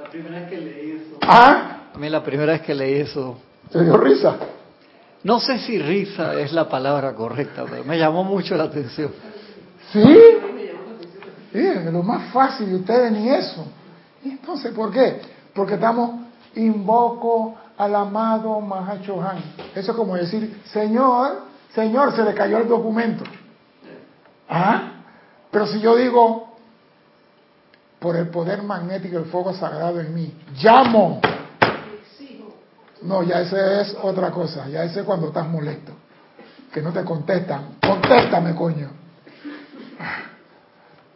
La primera vez que leí eso. ¿Ah? A mí la primera vez que leí eso. ¿Te dio risa? No sé si risa es la palabra correcta, pero me llamó mucho la atención. ¿Sí? Sí, lo más fácil, y ustedes ni eso. ¿Y entonces por qué? Porque estamos, invoco al amado Mahachohan. Eso es como decir, Señor, Señor, se le cayó el documento. ¿Ah? Pero si yo digo, por el poder magnético del fuego sagrado en mí, llamo. No, ya ese es otra cosa, ya ese es cuando estás molesto, que no te contestan. Contéstame, coño.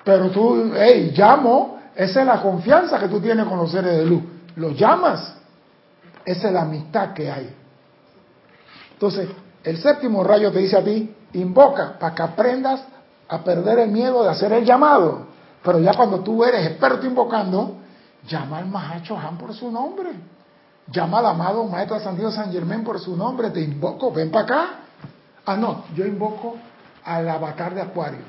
Pero tú, hey, llamo, esa es la confianza que tú tienes con los seres de luz. Los llamas, esa es la amistad que hay. Entonces, el séptimo rayo te dice a ti, invoca para que aprendas a perder el miedo de hacer el llamado. Pero ya cuando tú eres experto invocando, llama al Mahacho Han por su nombre. Llama al amado Maestro Santiago San Germán por su nombre. Te invoco, ven para acá. Ah, no, yo invoco al avatar de Acuario.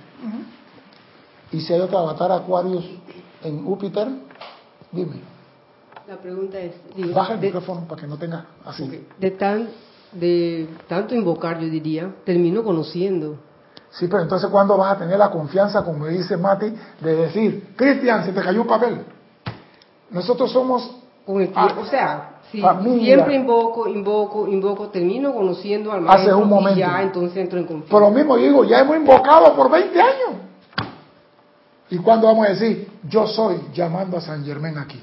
Y si hay otro avatar Acuario en Júpiter, dime. La pregunta es... Baja el micrófono para que no tenga así. De, tan, de tanto invocar, yo diría, termino conociendo Sí, pero entonces ¿cuándo vas a tener la confianza, como dice Mati, de decir, Cristian, se te cayó un papel? Nosotros somos... o sea, siempre invoco, invoco, invoco, termino conociendo al maestro Hace un momento. y ya entonces entro en lo mismo digo, ya hemos invocado por 20 años. ¿Y cuándo vamos a decir, yo soy llamando a San Germán aquí?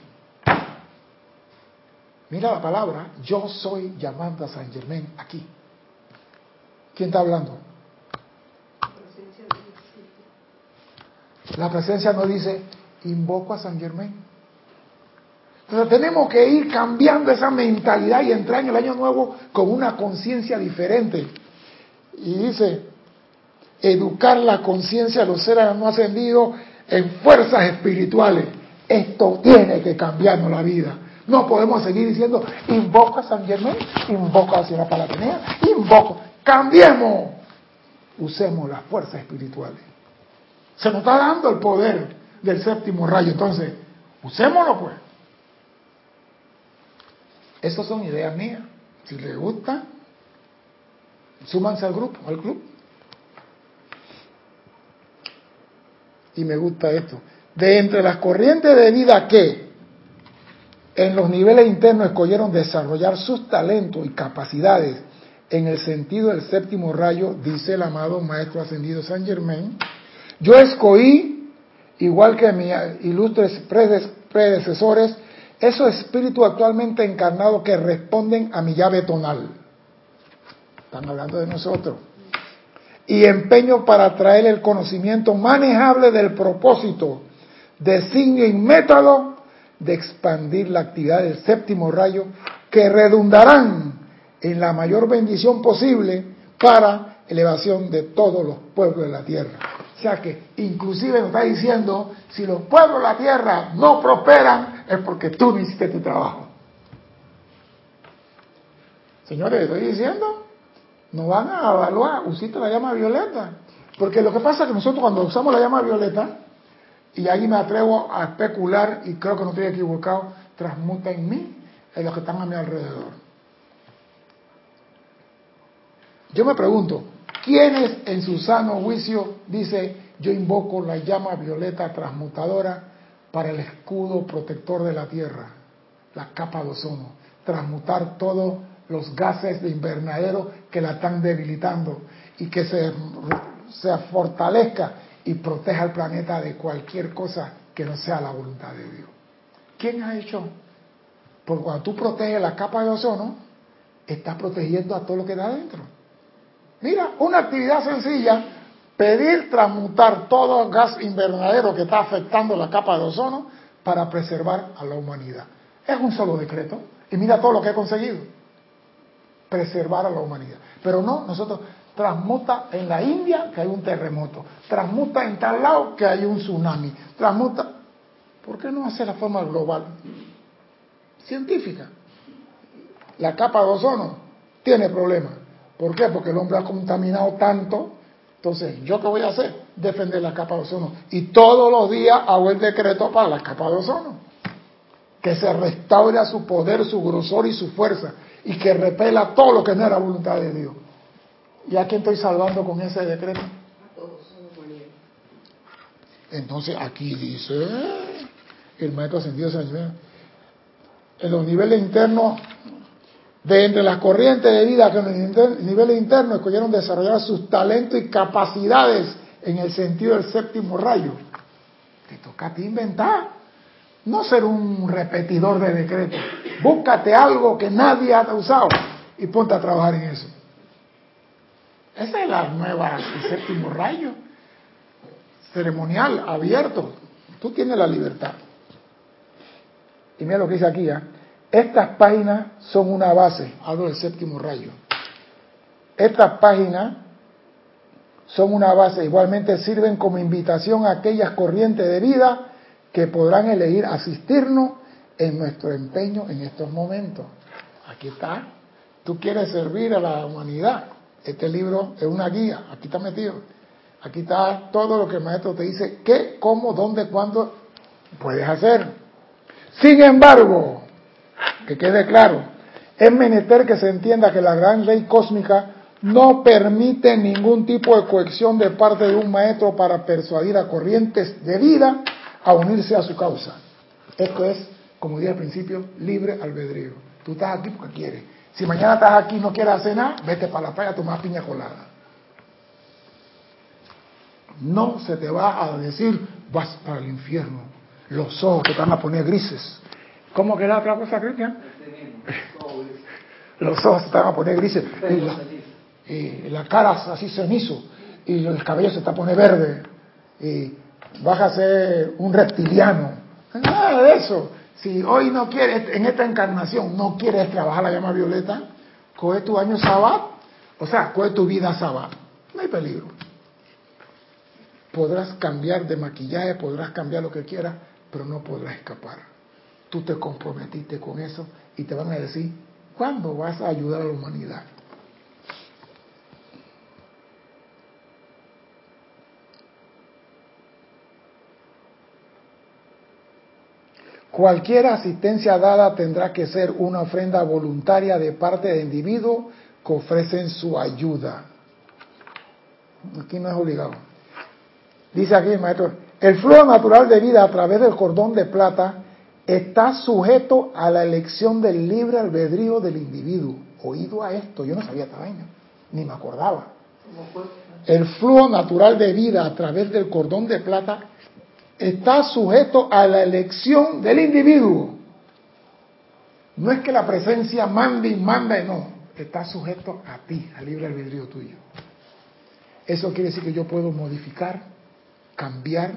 Mira la palabra, yo soy llamando a San Germán aquí. ¿Quién está hablando? La presencia no dice, invoco a San Germán. Entonces tenemos que ir cambiando esa mentalidad y entrar en el año nuevo con una conciencia diferente. Y dice, educar la conciencia de los seres no ascendidos en fuerzas espirituales. Esto tiene que cambiarnos la vida. No podemos seguir diciendo, invoco a San Germán, invoco a la señora Palatinea, invoco. Cambiemos. Usemos las fuerzas espirituales. Se nos está dando el poder del séptimo rayo. Entonces, usémoslo pues. Estas son ideas mías. Si les gusta, súmanse al grupo, al club. Y me gusta esto. De entre las corrientes de vida que en los niveles internos escogieron desarrollar sus talentos y capacidades en el sentido del séptimo rayo, dice el amado Maestro Ascendido San Germain, yo escogí, igual que mis ilustres predecesores, esos espíritus actualmente encarnados que responden a mi llave tonal. Están hablando de nosotros. Y empeño para traer el conocimiento manejable del propósito, designio y método de expandir la actividad del séptimo rayo que redundarán en la mayor bendición posible para elevación de todos los pueblos de la tierra. O sea que inclusive nos está diciendo, si los pueblos de la tierra no prosperan, es porque tú no hiciste tu trabajo. Señores, estoy diciendo, no van a evaluar, usiste la llama violeta. Porque lo que pasa es que nosotros cuando usamos la llama violeta, y ahí me atrevo a especular, y creo que no estoy equivocado, transmuta en mí, en los que están a mi alrededor. Yo me pregunto, ¿Quiénes en su sano juicio dice, yo invoco la llama violeta transmutadora para el escudo protector de la Tierra, la capa de ozono, transmutar todos los gases de invernadero que la están debilitando y que se, se fortalezca y proteja al planeta de cualquier cosa que no sea la voluntad de Dios. ¿Quién ha hecho? Porque cuando tú proteges la capa de ozono, estás protegiendo a todo lo que da adentro. Mira, una actividad sencilla, pedir transmutar todo el gas invernadero que está afectando la capa de ozono para preservar a la humanidad. Es un solo decreto. Y mira todo lo que he conseguido. Preservar a la humanidad. Pero no, nosotros transmuta en la India que hay un terremoto. Transmuta en tal lado que hay un tsunami. Transmuta. ¿Por qué no hacer la forma global? Científica. La capa de ozono tiene problemas. ¿Por qué? Porque el hombre ha contaminado tanto. Entonces, ¿yo qué voy a hacer? Defender la capa de ozono. Y todos los días hago el decreto para la capa de ozono. Que se restaure su poder, su grosor y su fuerza. Y que repela todo lo que no era voluntad de Dios. ¿Y a quién estoy salvando con ese decreto? Entonces aquí dice, el maestro ascendido San en los niveles internos, de entre las corrientes de vida que en los niveles internos escogieron desarrollar sus talentos y capacidades en el sentido del séptimo rayo. Te toca a ti inventar, no ser un repetidor de decretos. Búscate algo que nadie ha usado y ponte a trabajar en eso. Esa es la nueva, el séptimo rayo. Ceremonial, abierto. Tú tienes la libertad. Y mira lo que dice aquí, ¿eh? Estas páginas son una base, hablo del séptimo rayo. Estas páginas son una base, igualmente sirven como invitación a aquellas corrientes de vida que podrán elegir asistirnos en nuestro empeño en estos momentos. Aquí está. Tú quieres servir a la humanidad. Este libro es una guía. Aquí está metido. Aquí está todo lo que el maestro te dice qué, cómo, dónde, cuándo puedes hacer. Sin embargo, que quede claro, es menester que se entienda que la gran ley cósmica no permite ningún tipo de cohesión de parte de un maestro para persuadir a corrientes de vida a unirse a su causa. Esto es, como dije al principio, libre albedrío. Tú estás aquí porque quieres. Si mañana estás aquí y no quieres hacer nada, vete para la playa a tomar piña colada. No se te va a decir, vas para el infierno los ojos te van a poner grises. ¿Cómo que era otra cosa, Cristian? los ojos se te van a poner grises. Y la, cara así cenizo. Y el cabello se te va a poner verde. Y vas a ser un reptiliano. Nada de eso. Si hoy no quieres, en esta encarnación, no quieres trabajar la llama violeta, coge tu año sábado, o sea, coge tu vida sábado. No hay peligro. Podrás cambiar de maquillaje, podrás cambiar lo que quieras, pero no podrás escapar. Tú te comprometiste con eso y te van a decir, ¿cuándo vas a ayudar a la humanidad? Cualquier asistencia dada tendrá que ser una ofrenda voluntaria de parte de individuos que ofrecen su ayuda. Aquí no es obligado. Dice aquí el maestro, el flujo natural de vida a través del cordón de plata está sujeto a la elección del libre albedrío del individuo. Oído a esto, yo no sabía esta vaina, ni me acordaba. El flujo natural de vida a través del cordón de plata está sujeto a la elección del individuo. No es que la presencia mande y manda, no, está sujeto a ti, al libre albedrío tuyo. Eso quiere decir que yo puedo modificar, cambiar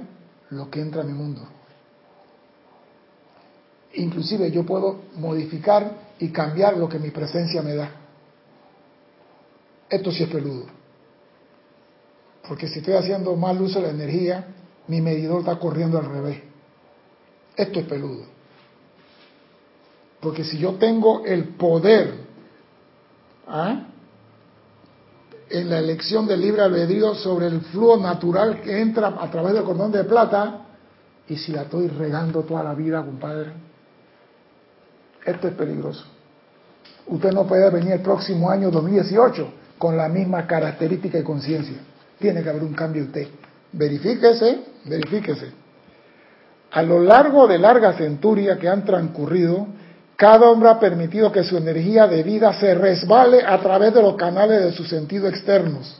lo que entra a mi mundo. Inclusive yo puedo modificar y cambiar lo que mi presencia me da. Esto sí es peludo. Porque si estoy haciendo mal uso de la energía, mi medidor está corriendo al revés. Esto es peludo. Porque si yo tengo el poder ¿ah? en la elección del libre albedrío sobre el flujo natural que entra a través del cordón de plata, y si la estoy regando toda la vida, compadre, esto es peligroso. Usted no puede venir el próximo año 2018 con la misma característica y conciencia. Tiene que haber un cambio usted. Verifíquese, verifíquese. A lo largo de largas centurias que han transcurrido, cada hombre ha permitido que su energía de vida se resbale a través de los canales de sus sentidos externos,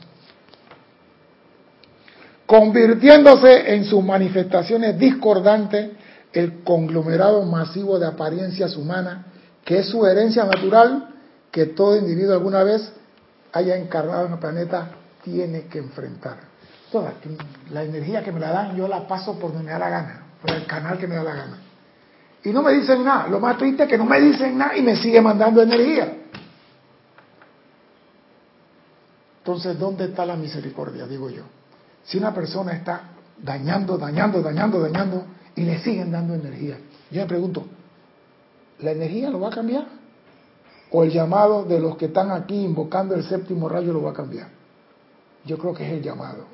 convirtiéndose en sus manifestaciones discordantes el conglomerado masivo de apariencias humanas, que es su herencia natural que todo individuo alguna vez haya encarnado en el planeta tiene que enfrentar. La energía que me la dan, yo la paso por donde me da la gana, por el canal que me da la gana y no me dicen nada. Lo más triste es que no me dicen nada y me sigue mandando energía. Entonces, ¿dónde está la misericordia? Digo yo. Si una persona está dañando, dañando, dañando, dañando y le siguen dando energía, yo me pregunto, ¿la energía lo va a cambiar? ¿O el llamado de los que están aquí invocando el séptimo rayo lo va a cambiar? Yo creo que es el llamado.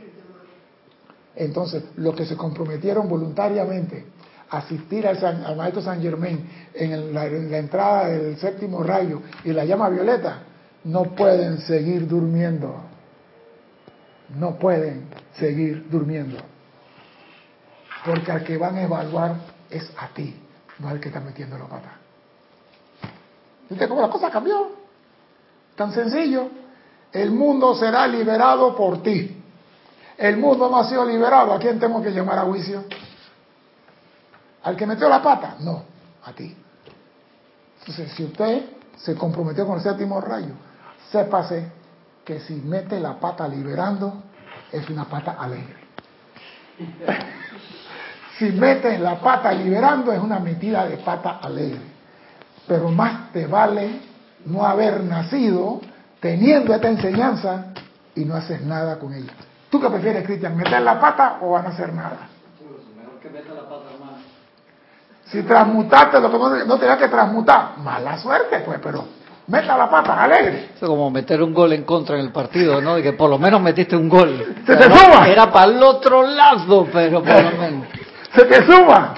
Entonces, los que se comprometieron voluntariamente asistir al, maestro San Germain en, la, entrada del séptimo rayo y la llama violeta, no pueden seguir durmiendo. No pueden seguir durmiendo. Porque al que van a evaluar es a ti, no al que está metiendo la pata. ¿Viste cómo la cosa cambió? Tan sencillo. El mundo será liberado por ti. El mundo no ha sido liberado. ¿A quién tengo que llamar a juicio? ¿Al que metió la pata? No, a ti. Entonces, si usted se comprometió con el séptimo rayo, sépase que si mete la pata liberando, es una pata alegre. si metes la pata liberando, es una metida de pata alegre. Pero más te vale no haber nacido teniendo esta enseñanza y no haces nada con ella. ¿Tú qué prefieres, Cristian? ¿Meter la pata o van a hacer nada? Mejor que meta la pata, hermano. Si transmutaste lo que no, no tenías que transmutar, mala suerte, pues, pero meta la pata, alegre. Es como meter un gol en contra en el partido, ¿no? De que por lo menos metiste un gol. Se te suma. Era para el otro lado, pero por lo menos. Se te suma.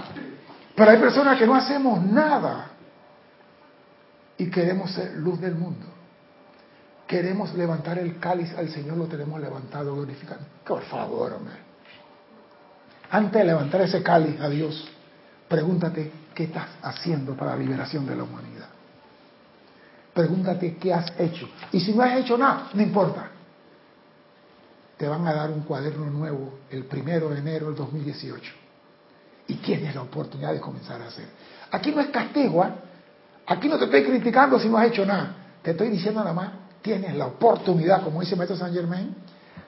Pero hay personas que no hacemos nada y queremos ser luz del mundo. Queremos levantar el cáliz al Señor, lo tenemos levantado, glorificando. Por favor, hombre. Antes de levantar ese cáliz a Dios, pregúntate qué estás haciendo para la liberación de la humanidad. Pregúntate qué has hecho. Y si no has hecho nada, no importa. Te van a dar un cuaderno nuevo el primero de enero del 2018. Y tienes la oportunidad de comenzar a hacer. Aquí no es castigo, ¿eh? Aquí no te estoy criticando si no has hecho nada. Te estoy diciendo nada más, tienes la oportunidad, como dice Maestro San Germain,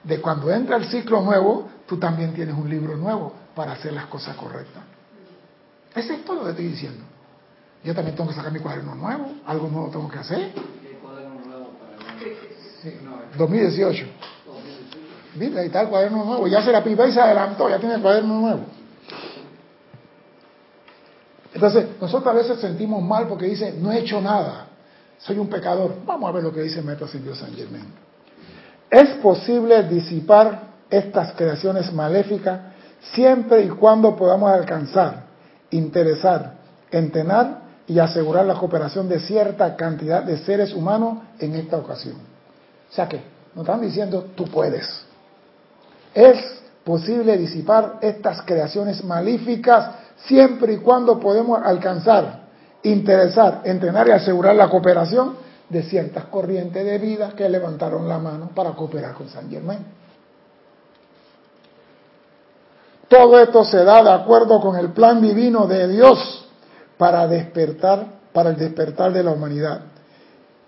de cuando entra el ciclo nuevo, tú también tienes un libro nuevo para hacer las cosas correctas. Eso es todo lo que estoy diciendo. Yo también tengo que sacar mi cuaderno nuevo, algo nuevo tengo que hacer. ¿Qué cuaderno nuevo para el Sí, 2018. Mira, ahí está el cuaderno nuevo. Ya se la pipa y se adelantó, ya tiene el cuaderno nuevo. Entonces, nosotros a veces sentimos mal porque dice, no he hecho nada, soy un pecador. Vamos a ver lo que dice Maestro Dios San Germain. Es posible disipar estas creaciones maléficas siempre y cuando podamos alcanzar, interesar, entenar y asegurar la cooperación de cierta cantidad de seres humanos en esta ocasión. O sea que nos están diciendo, tú puedes. Es posible disipar estas creaciones malíficas siempre y cuando podemos alcanzar, interesar, entrenar y asegurar la cooperación de ciertas corrientes de vida que levantaron la mano para cooperar con San Germain. Todo esto se da de acuerdo con el plan divino de Dios para despertar, para el despertar de la humanidad.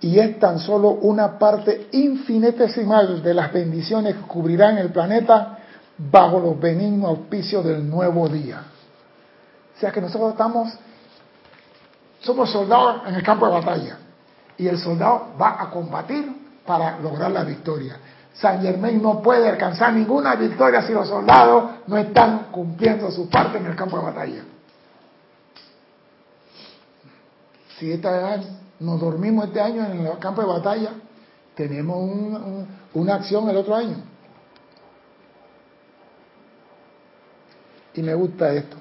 Y es tan solo una parte infinitesimal de las bendiciones que cubrirán el planeta bajo los benignos auspicios del nuevo día. O sea que nosotros estamos, somos soldados en el campo de batalla. Y el soldado va a combatir para lograr la victoria. San Germain no puede alcanzar ninguna victoria si los soldados no están cumpliendo su parte en el campo de batalla. Si este año, nos dormimos este año en el campo de batalla, tenemos una acción el otro año. Y me gusta esto.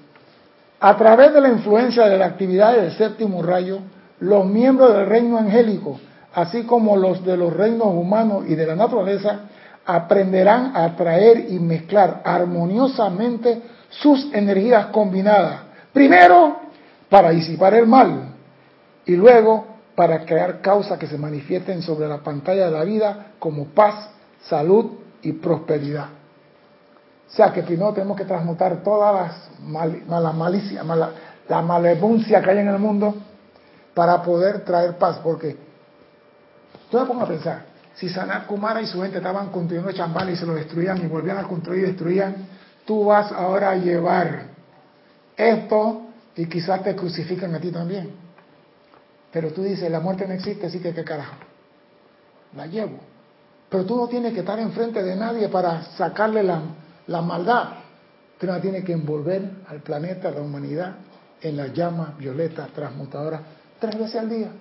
A través de la influencia de la actividad del séptimo rayo, los miembros del reino angélico, así como los de los reinos humanos y de la naturaleza, aprenderán a atraer y mezclar armoniosamente sus energías combinadas. Primero, para disipar el mal y luego para crear causas que se manifiesten sobre la pantalla de la vida como paz, salud y prosperidad. O sea que primero tenemos que transmutar todas las malicias, la malevuncia que hay en el mundo para poder traer paz. Porque tú me pongo a pensar, si Sanat Kumara y su gente estaban construyendo chambal y se lo destruían y volvían a construir y destruían, tú vas ahora a llevar esto y quizás te crucifican a ti también. Pero tú dices, la muerte no existe, así que qué carajo. La llevo. Pero tú no tienes que estar enfrente de nadie para sacarle la, la maldad. Tú no tienes que envolver al planeta, a la humanidad, en la llama violeta transmutadora tres veces al día.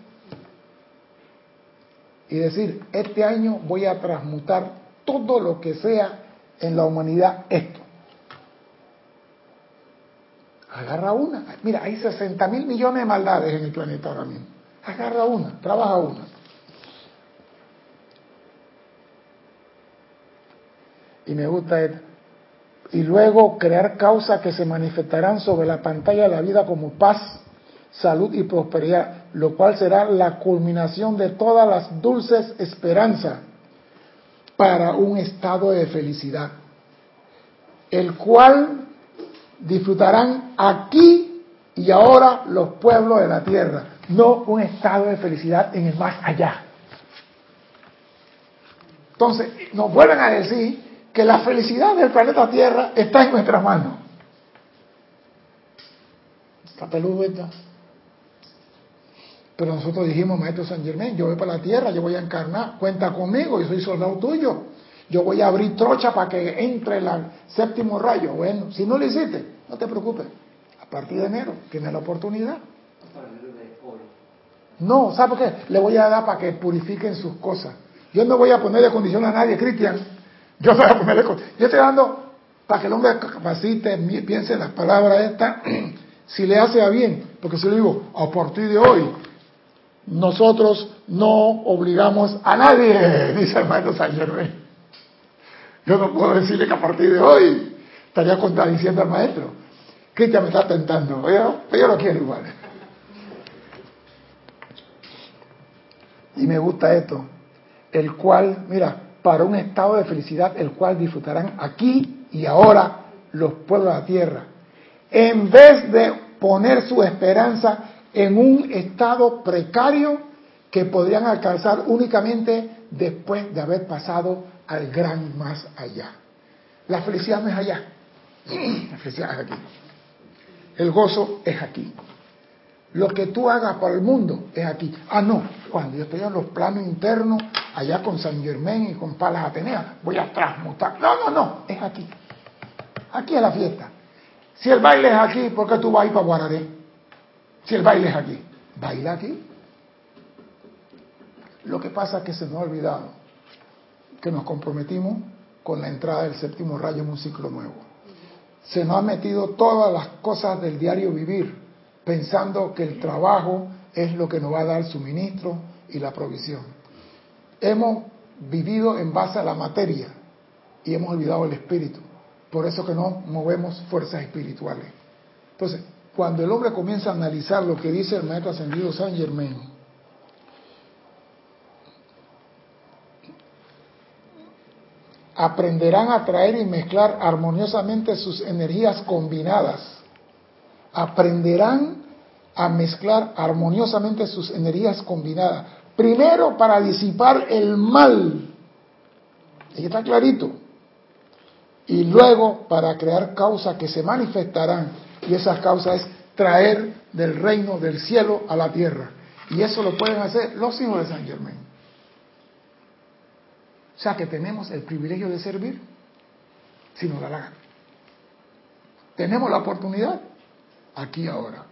Y decir, este año voy a transmutar todo lo que sea en la humanidad esto. Agarra una. Mira, hay 60 mil millones de maldades en el planeta ahora mismo. Agarra una, trabaja una. Y me gusta. Y luego crear causas que se manifestarán sobre la pantalla de la vida como paz, salud y prosperidad, lo cual será la culminación de todas las dulces esperanzas para un estado de felicidad, el cual disfrutarán aquí y ahora los pueblos de la tierra, no un estado de felicidad en el más allá. Entonces, nos vuelven a decir que la felicidad del planeta Tierra está en nuestras manos. Está Pero nosotros dijimos, Maestro San Germán, yo voy para la Tierra, yo voy a encarnar, cuenta conmigo, yo soy soldado tuyo. Yo voy a abrir trocha para que entre el séptimo rayo. Bueno, si no lo hiciste, no te preocupes. A partir de enero tienes la oportunidad. No, ¿sabe por qué? Le voy a dar para que purifiquen sus cosas. Yo no voy a ponerle condición a nadie, Cristian. Yo no voy a ponerle condición. Yo estoy dando para que el hombre capacite, piense en las palabras estas, si le hace a bien. Porque si le digo, a partir de hoy, nosotros no obligamos a nadie, dice el maestro San Germán. Yo no puedo decirle que a partir de hoy estaría contradiciendo al maestro. Cristian me está tentando, yo, yo lo quiero igual. Y me gusta esto el cual, mira, para un estado de felicidad, el cual disfrutarán aquí y ahora los pueblos de la tierra, en vez de poner su esperanza en un estado precario que podrían alcanzar únicamente después de haber pasado al gran más allá. La felicidad no es allá, la felicidad es aquí. El gozo es aquí. Lo que tú hagas para el mundo es aquí. Ah, no, cuando yo estoy en los planos internos, allá con San Germán y con Palas Atenea, voy a transmutar. No, no, no, es aquí. Aquí es la fiesta. Si el baile es aquí, ¿por qué tú vas a ir para Guararé? Si el baile es aquí, baila aquí. Lo que pasa es que se nos ha olvidado que nos comprometimos con la entrada del séptimo rayo en un ciclo nuevo. Se nos han metido todas las cosas del diario vivir pensando que el trabajo es lo que nos va a dar suministro y la provisión. Hemos vivido en base a la materia y hemos olvidado el espíritu. Por eso que no movemos fuerzas espirituales. Entonces, cuando el hombre comienza a analizar lo que dice el maestro ascendido San Germain, aprenderán a traer y mezclar armoniosamente sus energías combinadas aprenderán a mezclar armoniosamente sus energías combinadas. Primero para disipar el mal, ahí está clarito, y luego para crear causas que se manifestarán, y esas causas es traer del reino del cielo a la tierra. Y eso lo pueden hacer los hijos de San Germán. O sea que tenemos el privilegio de servir si nos la gana. Tenemos la oportunidad aquí ahora.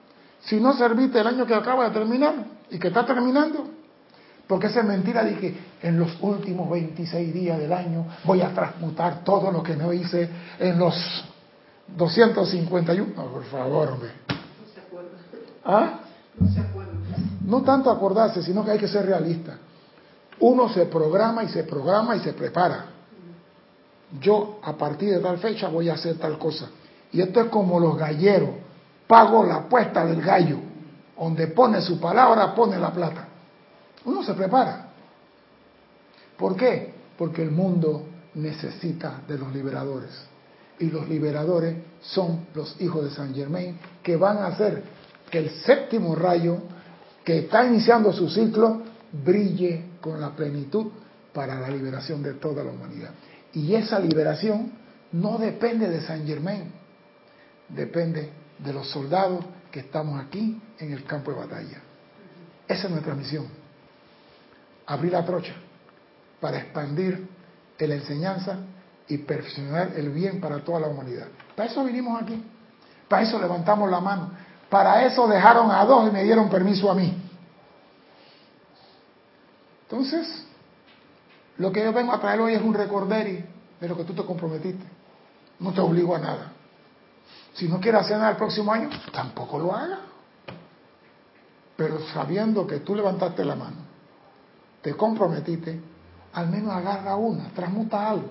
Si no serviste el año que acaba de terminar y que está terminando, porque esa es mentira de que en los últimos 26 días del año voy a transmutar todo lo que no hice en los 251. No, por favor, hombre. No se acuerda. ¿Ah? No se acuerda. No tanto acordarse, sino que hay que ser realista. Uno se programa y se programa y se prepara. Yo a partir de tal fecha voy a hacer tal cosa. Y esto es como los galleros pago la apuesta del gallo. Donde pone su palabra, pone la plata. Uno se prepara. ¿Por qué? Porque el mundo necesita de los liberadores. Y los liberadores son los hijos de San Germain que van a hacer que el séptimo rayo que está iniciando su ciclo brille con la plenitud para la liberación de toda la humanidad. Y esa liberación no depende de San Germain, depende de los soldados que estamos aquí en el campo de batalla. Esa es nuestra misión. Abrir la trocha para expandir la enseñanza y perfeccionar el bien para toda la humanidad. Para eso vinimos aquí. Para eso levantamos la mano. Para eso dejaron a dos y me dieron permiso a mí. Entonces, lo que yo vengo a traer hoy es un recorderi de lo que tú te comprometiste. No te obligo a nada. Si no quiere hacer nada el próximo año, tampoco lo haga. Pero sabiendo que tú levantaste la mano, te comprometiste, al menos agarra una, transmuta algo.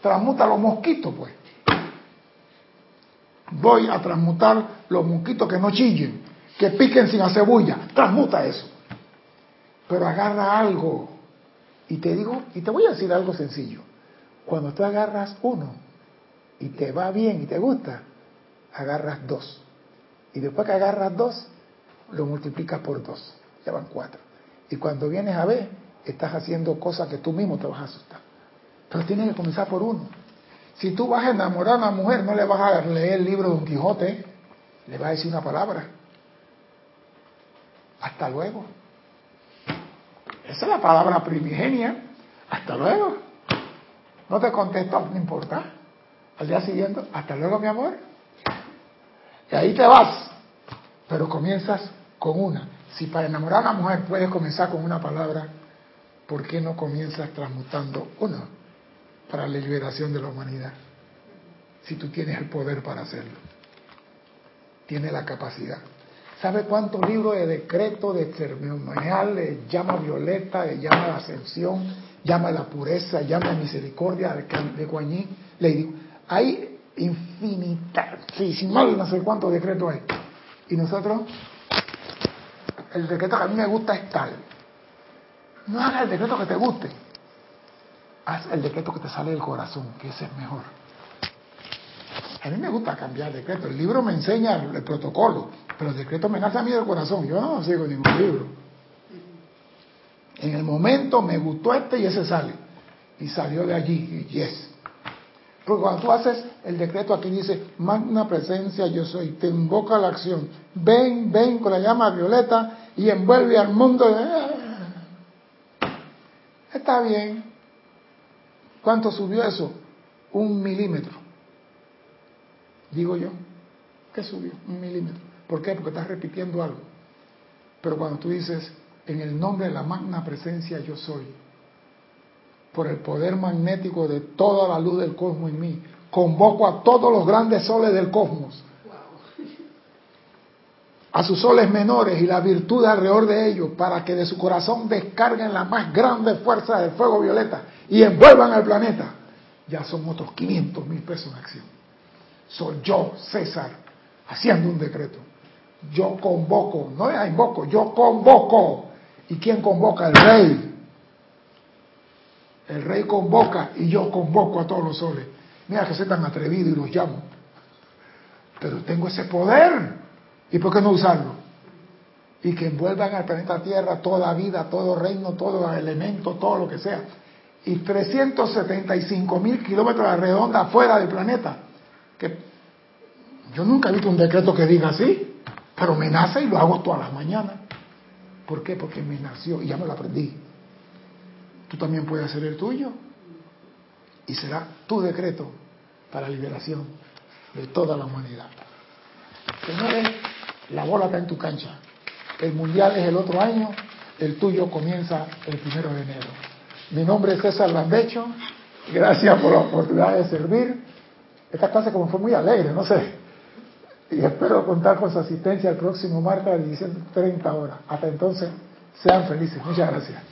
Transmuta los mosquitos, pues. Voy a transmutar los mosquitos que no chillen, que piquen sin hacer. Transmuta eso. Pero agarra algo. Y te digo, y te voy a decir algo sencillo. Cuando tú agarras uno y te va bien y te gusta, agarras dos. Y después que agarras dos, lo multiplicas por dos. Ya van cuatro. Y cuando vienes a ver, estás haciendo cosas que tú mismo te vas a asustar. Pero tienes que comenzar por uno. Si tú vas a enamorar a una mujer, no le vas a leer el libro de Don Quijote, le vas a decir una palabra. Hasta luego. Esa es la palabra primigenia. Hasta luego. No te contesto, no importa. Al día siguiente, hasta luego, mi amor. Y ahí te vas. Pero comienzas con una. Si para enamorar a una mujer puedes comenzar con una palabra, ¿por qué no comienzas transmutando una para la liberación de la humanidad? Si tú tienes el poder para hacerlo. Tienes la capacidad. ¿Sabe cuántos libros de decreto, de ceremonial, llama violeta, llama de ascensión, llama la pureza, llama de misericordia de, de Le digo, hay infinita, mal no sé cuántos decretos hay. Y nosotros el decreto que a mí me gusta es tal. No hagas el decreto que te guste. Haz el decreto que te sale del corazón, que ese es mejor. A mí me gusta cambiar decreto. El libro me enseña el, protocolo, pero el decreto me nace a mí del corazón. Yo no sigo ningún libro. En el momento me gustó este y ese sale. Y salió de allí. Y yes. Porque cuando tú haces el decreto aquí dice, magna presencia yo soy, te invoca la acción. Ven, ven con la llama violeta y envuelve al mundo. Está bien. ¿Cuánto subió eso? Un milímetro. Digo yo. ¿Qué subió? Un milímetro. ¿Por qué? Porque estás repitiendo algo. Pero cuando tú dices, en el nombre de la magna presencia yo soy, por el poder magnético de toda la luz del cosmos en mí, convoco a todos los grandes soles del cosmos a sus soles menores y la virtud alrededor de ellos para que de su corazón descarguen la más grande fuerza del fuego violeta y envuelvan al planeta. Ya son otros 500 mil pesos en acción. Soy yo, César, haciendo un decreto. Yo convoco, no es invoco, yo convoco. ¿Y quién convoca? El rey. El rey convoca y yo convoco a todos los soles. Mira que soy tan atrevido y los llamo. Pero tengo ese poder. ¿Y por qué no usarlo? Y que envuelvan al planeta Tierra toda vida, todo reino, todo elemento, todo lo que sea. Y 375 mil kilómetros de redonda fuera del planeta. Que yo nunca he visto un decreto que diga así, pero me nace y lo hago todas las mañanas. ¿Por qué? Porque me nació y ya me lo aprendí. Tú también puedes hacer el tuyo. Y será tu decreto para la liberación de toda la humanidad. Señores, la bola está en tu cancha. El mundial es el otro año, el tuyo comienza el primero de enero. Mi nombre es César Landecho, gracias por la oportunidad de servir. Esta clase como fue muy alegre, no sé. Y espero contar con su asistencia el próximo martes a las 17.30 horas. Hasta entonces, sean felices. Muchas gracias.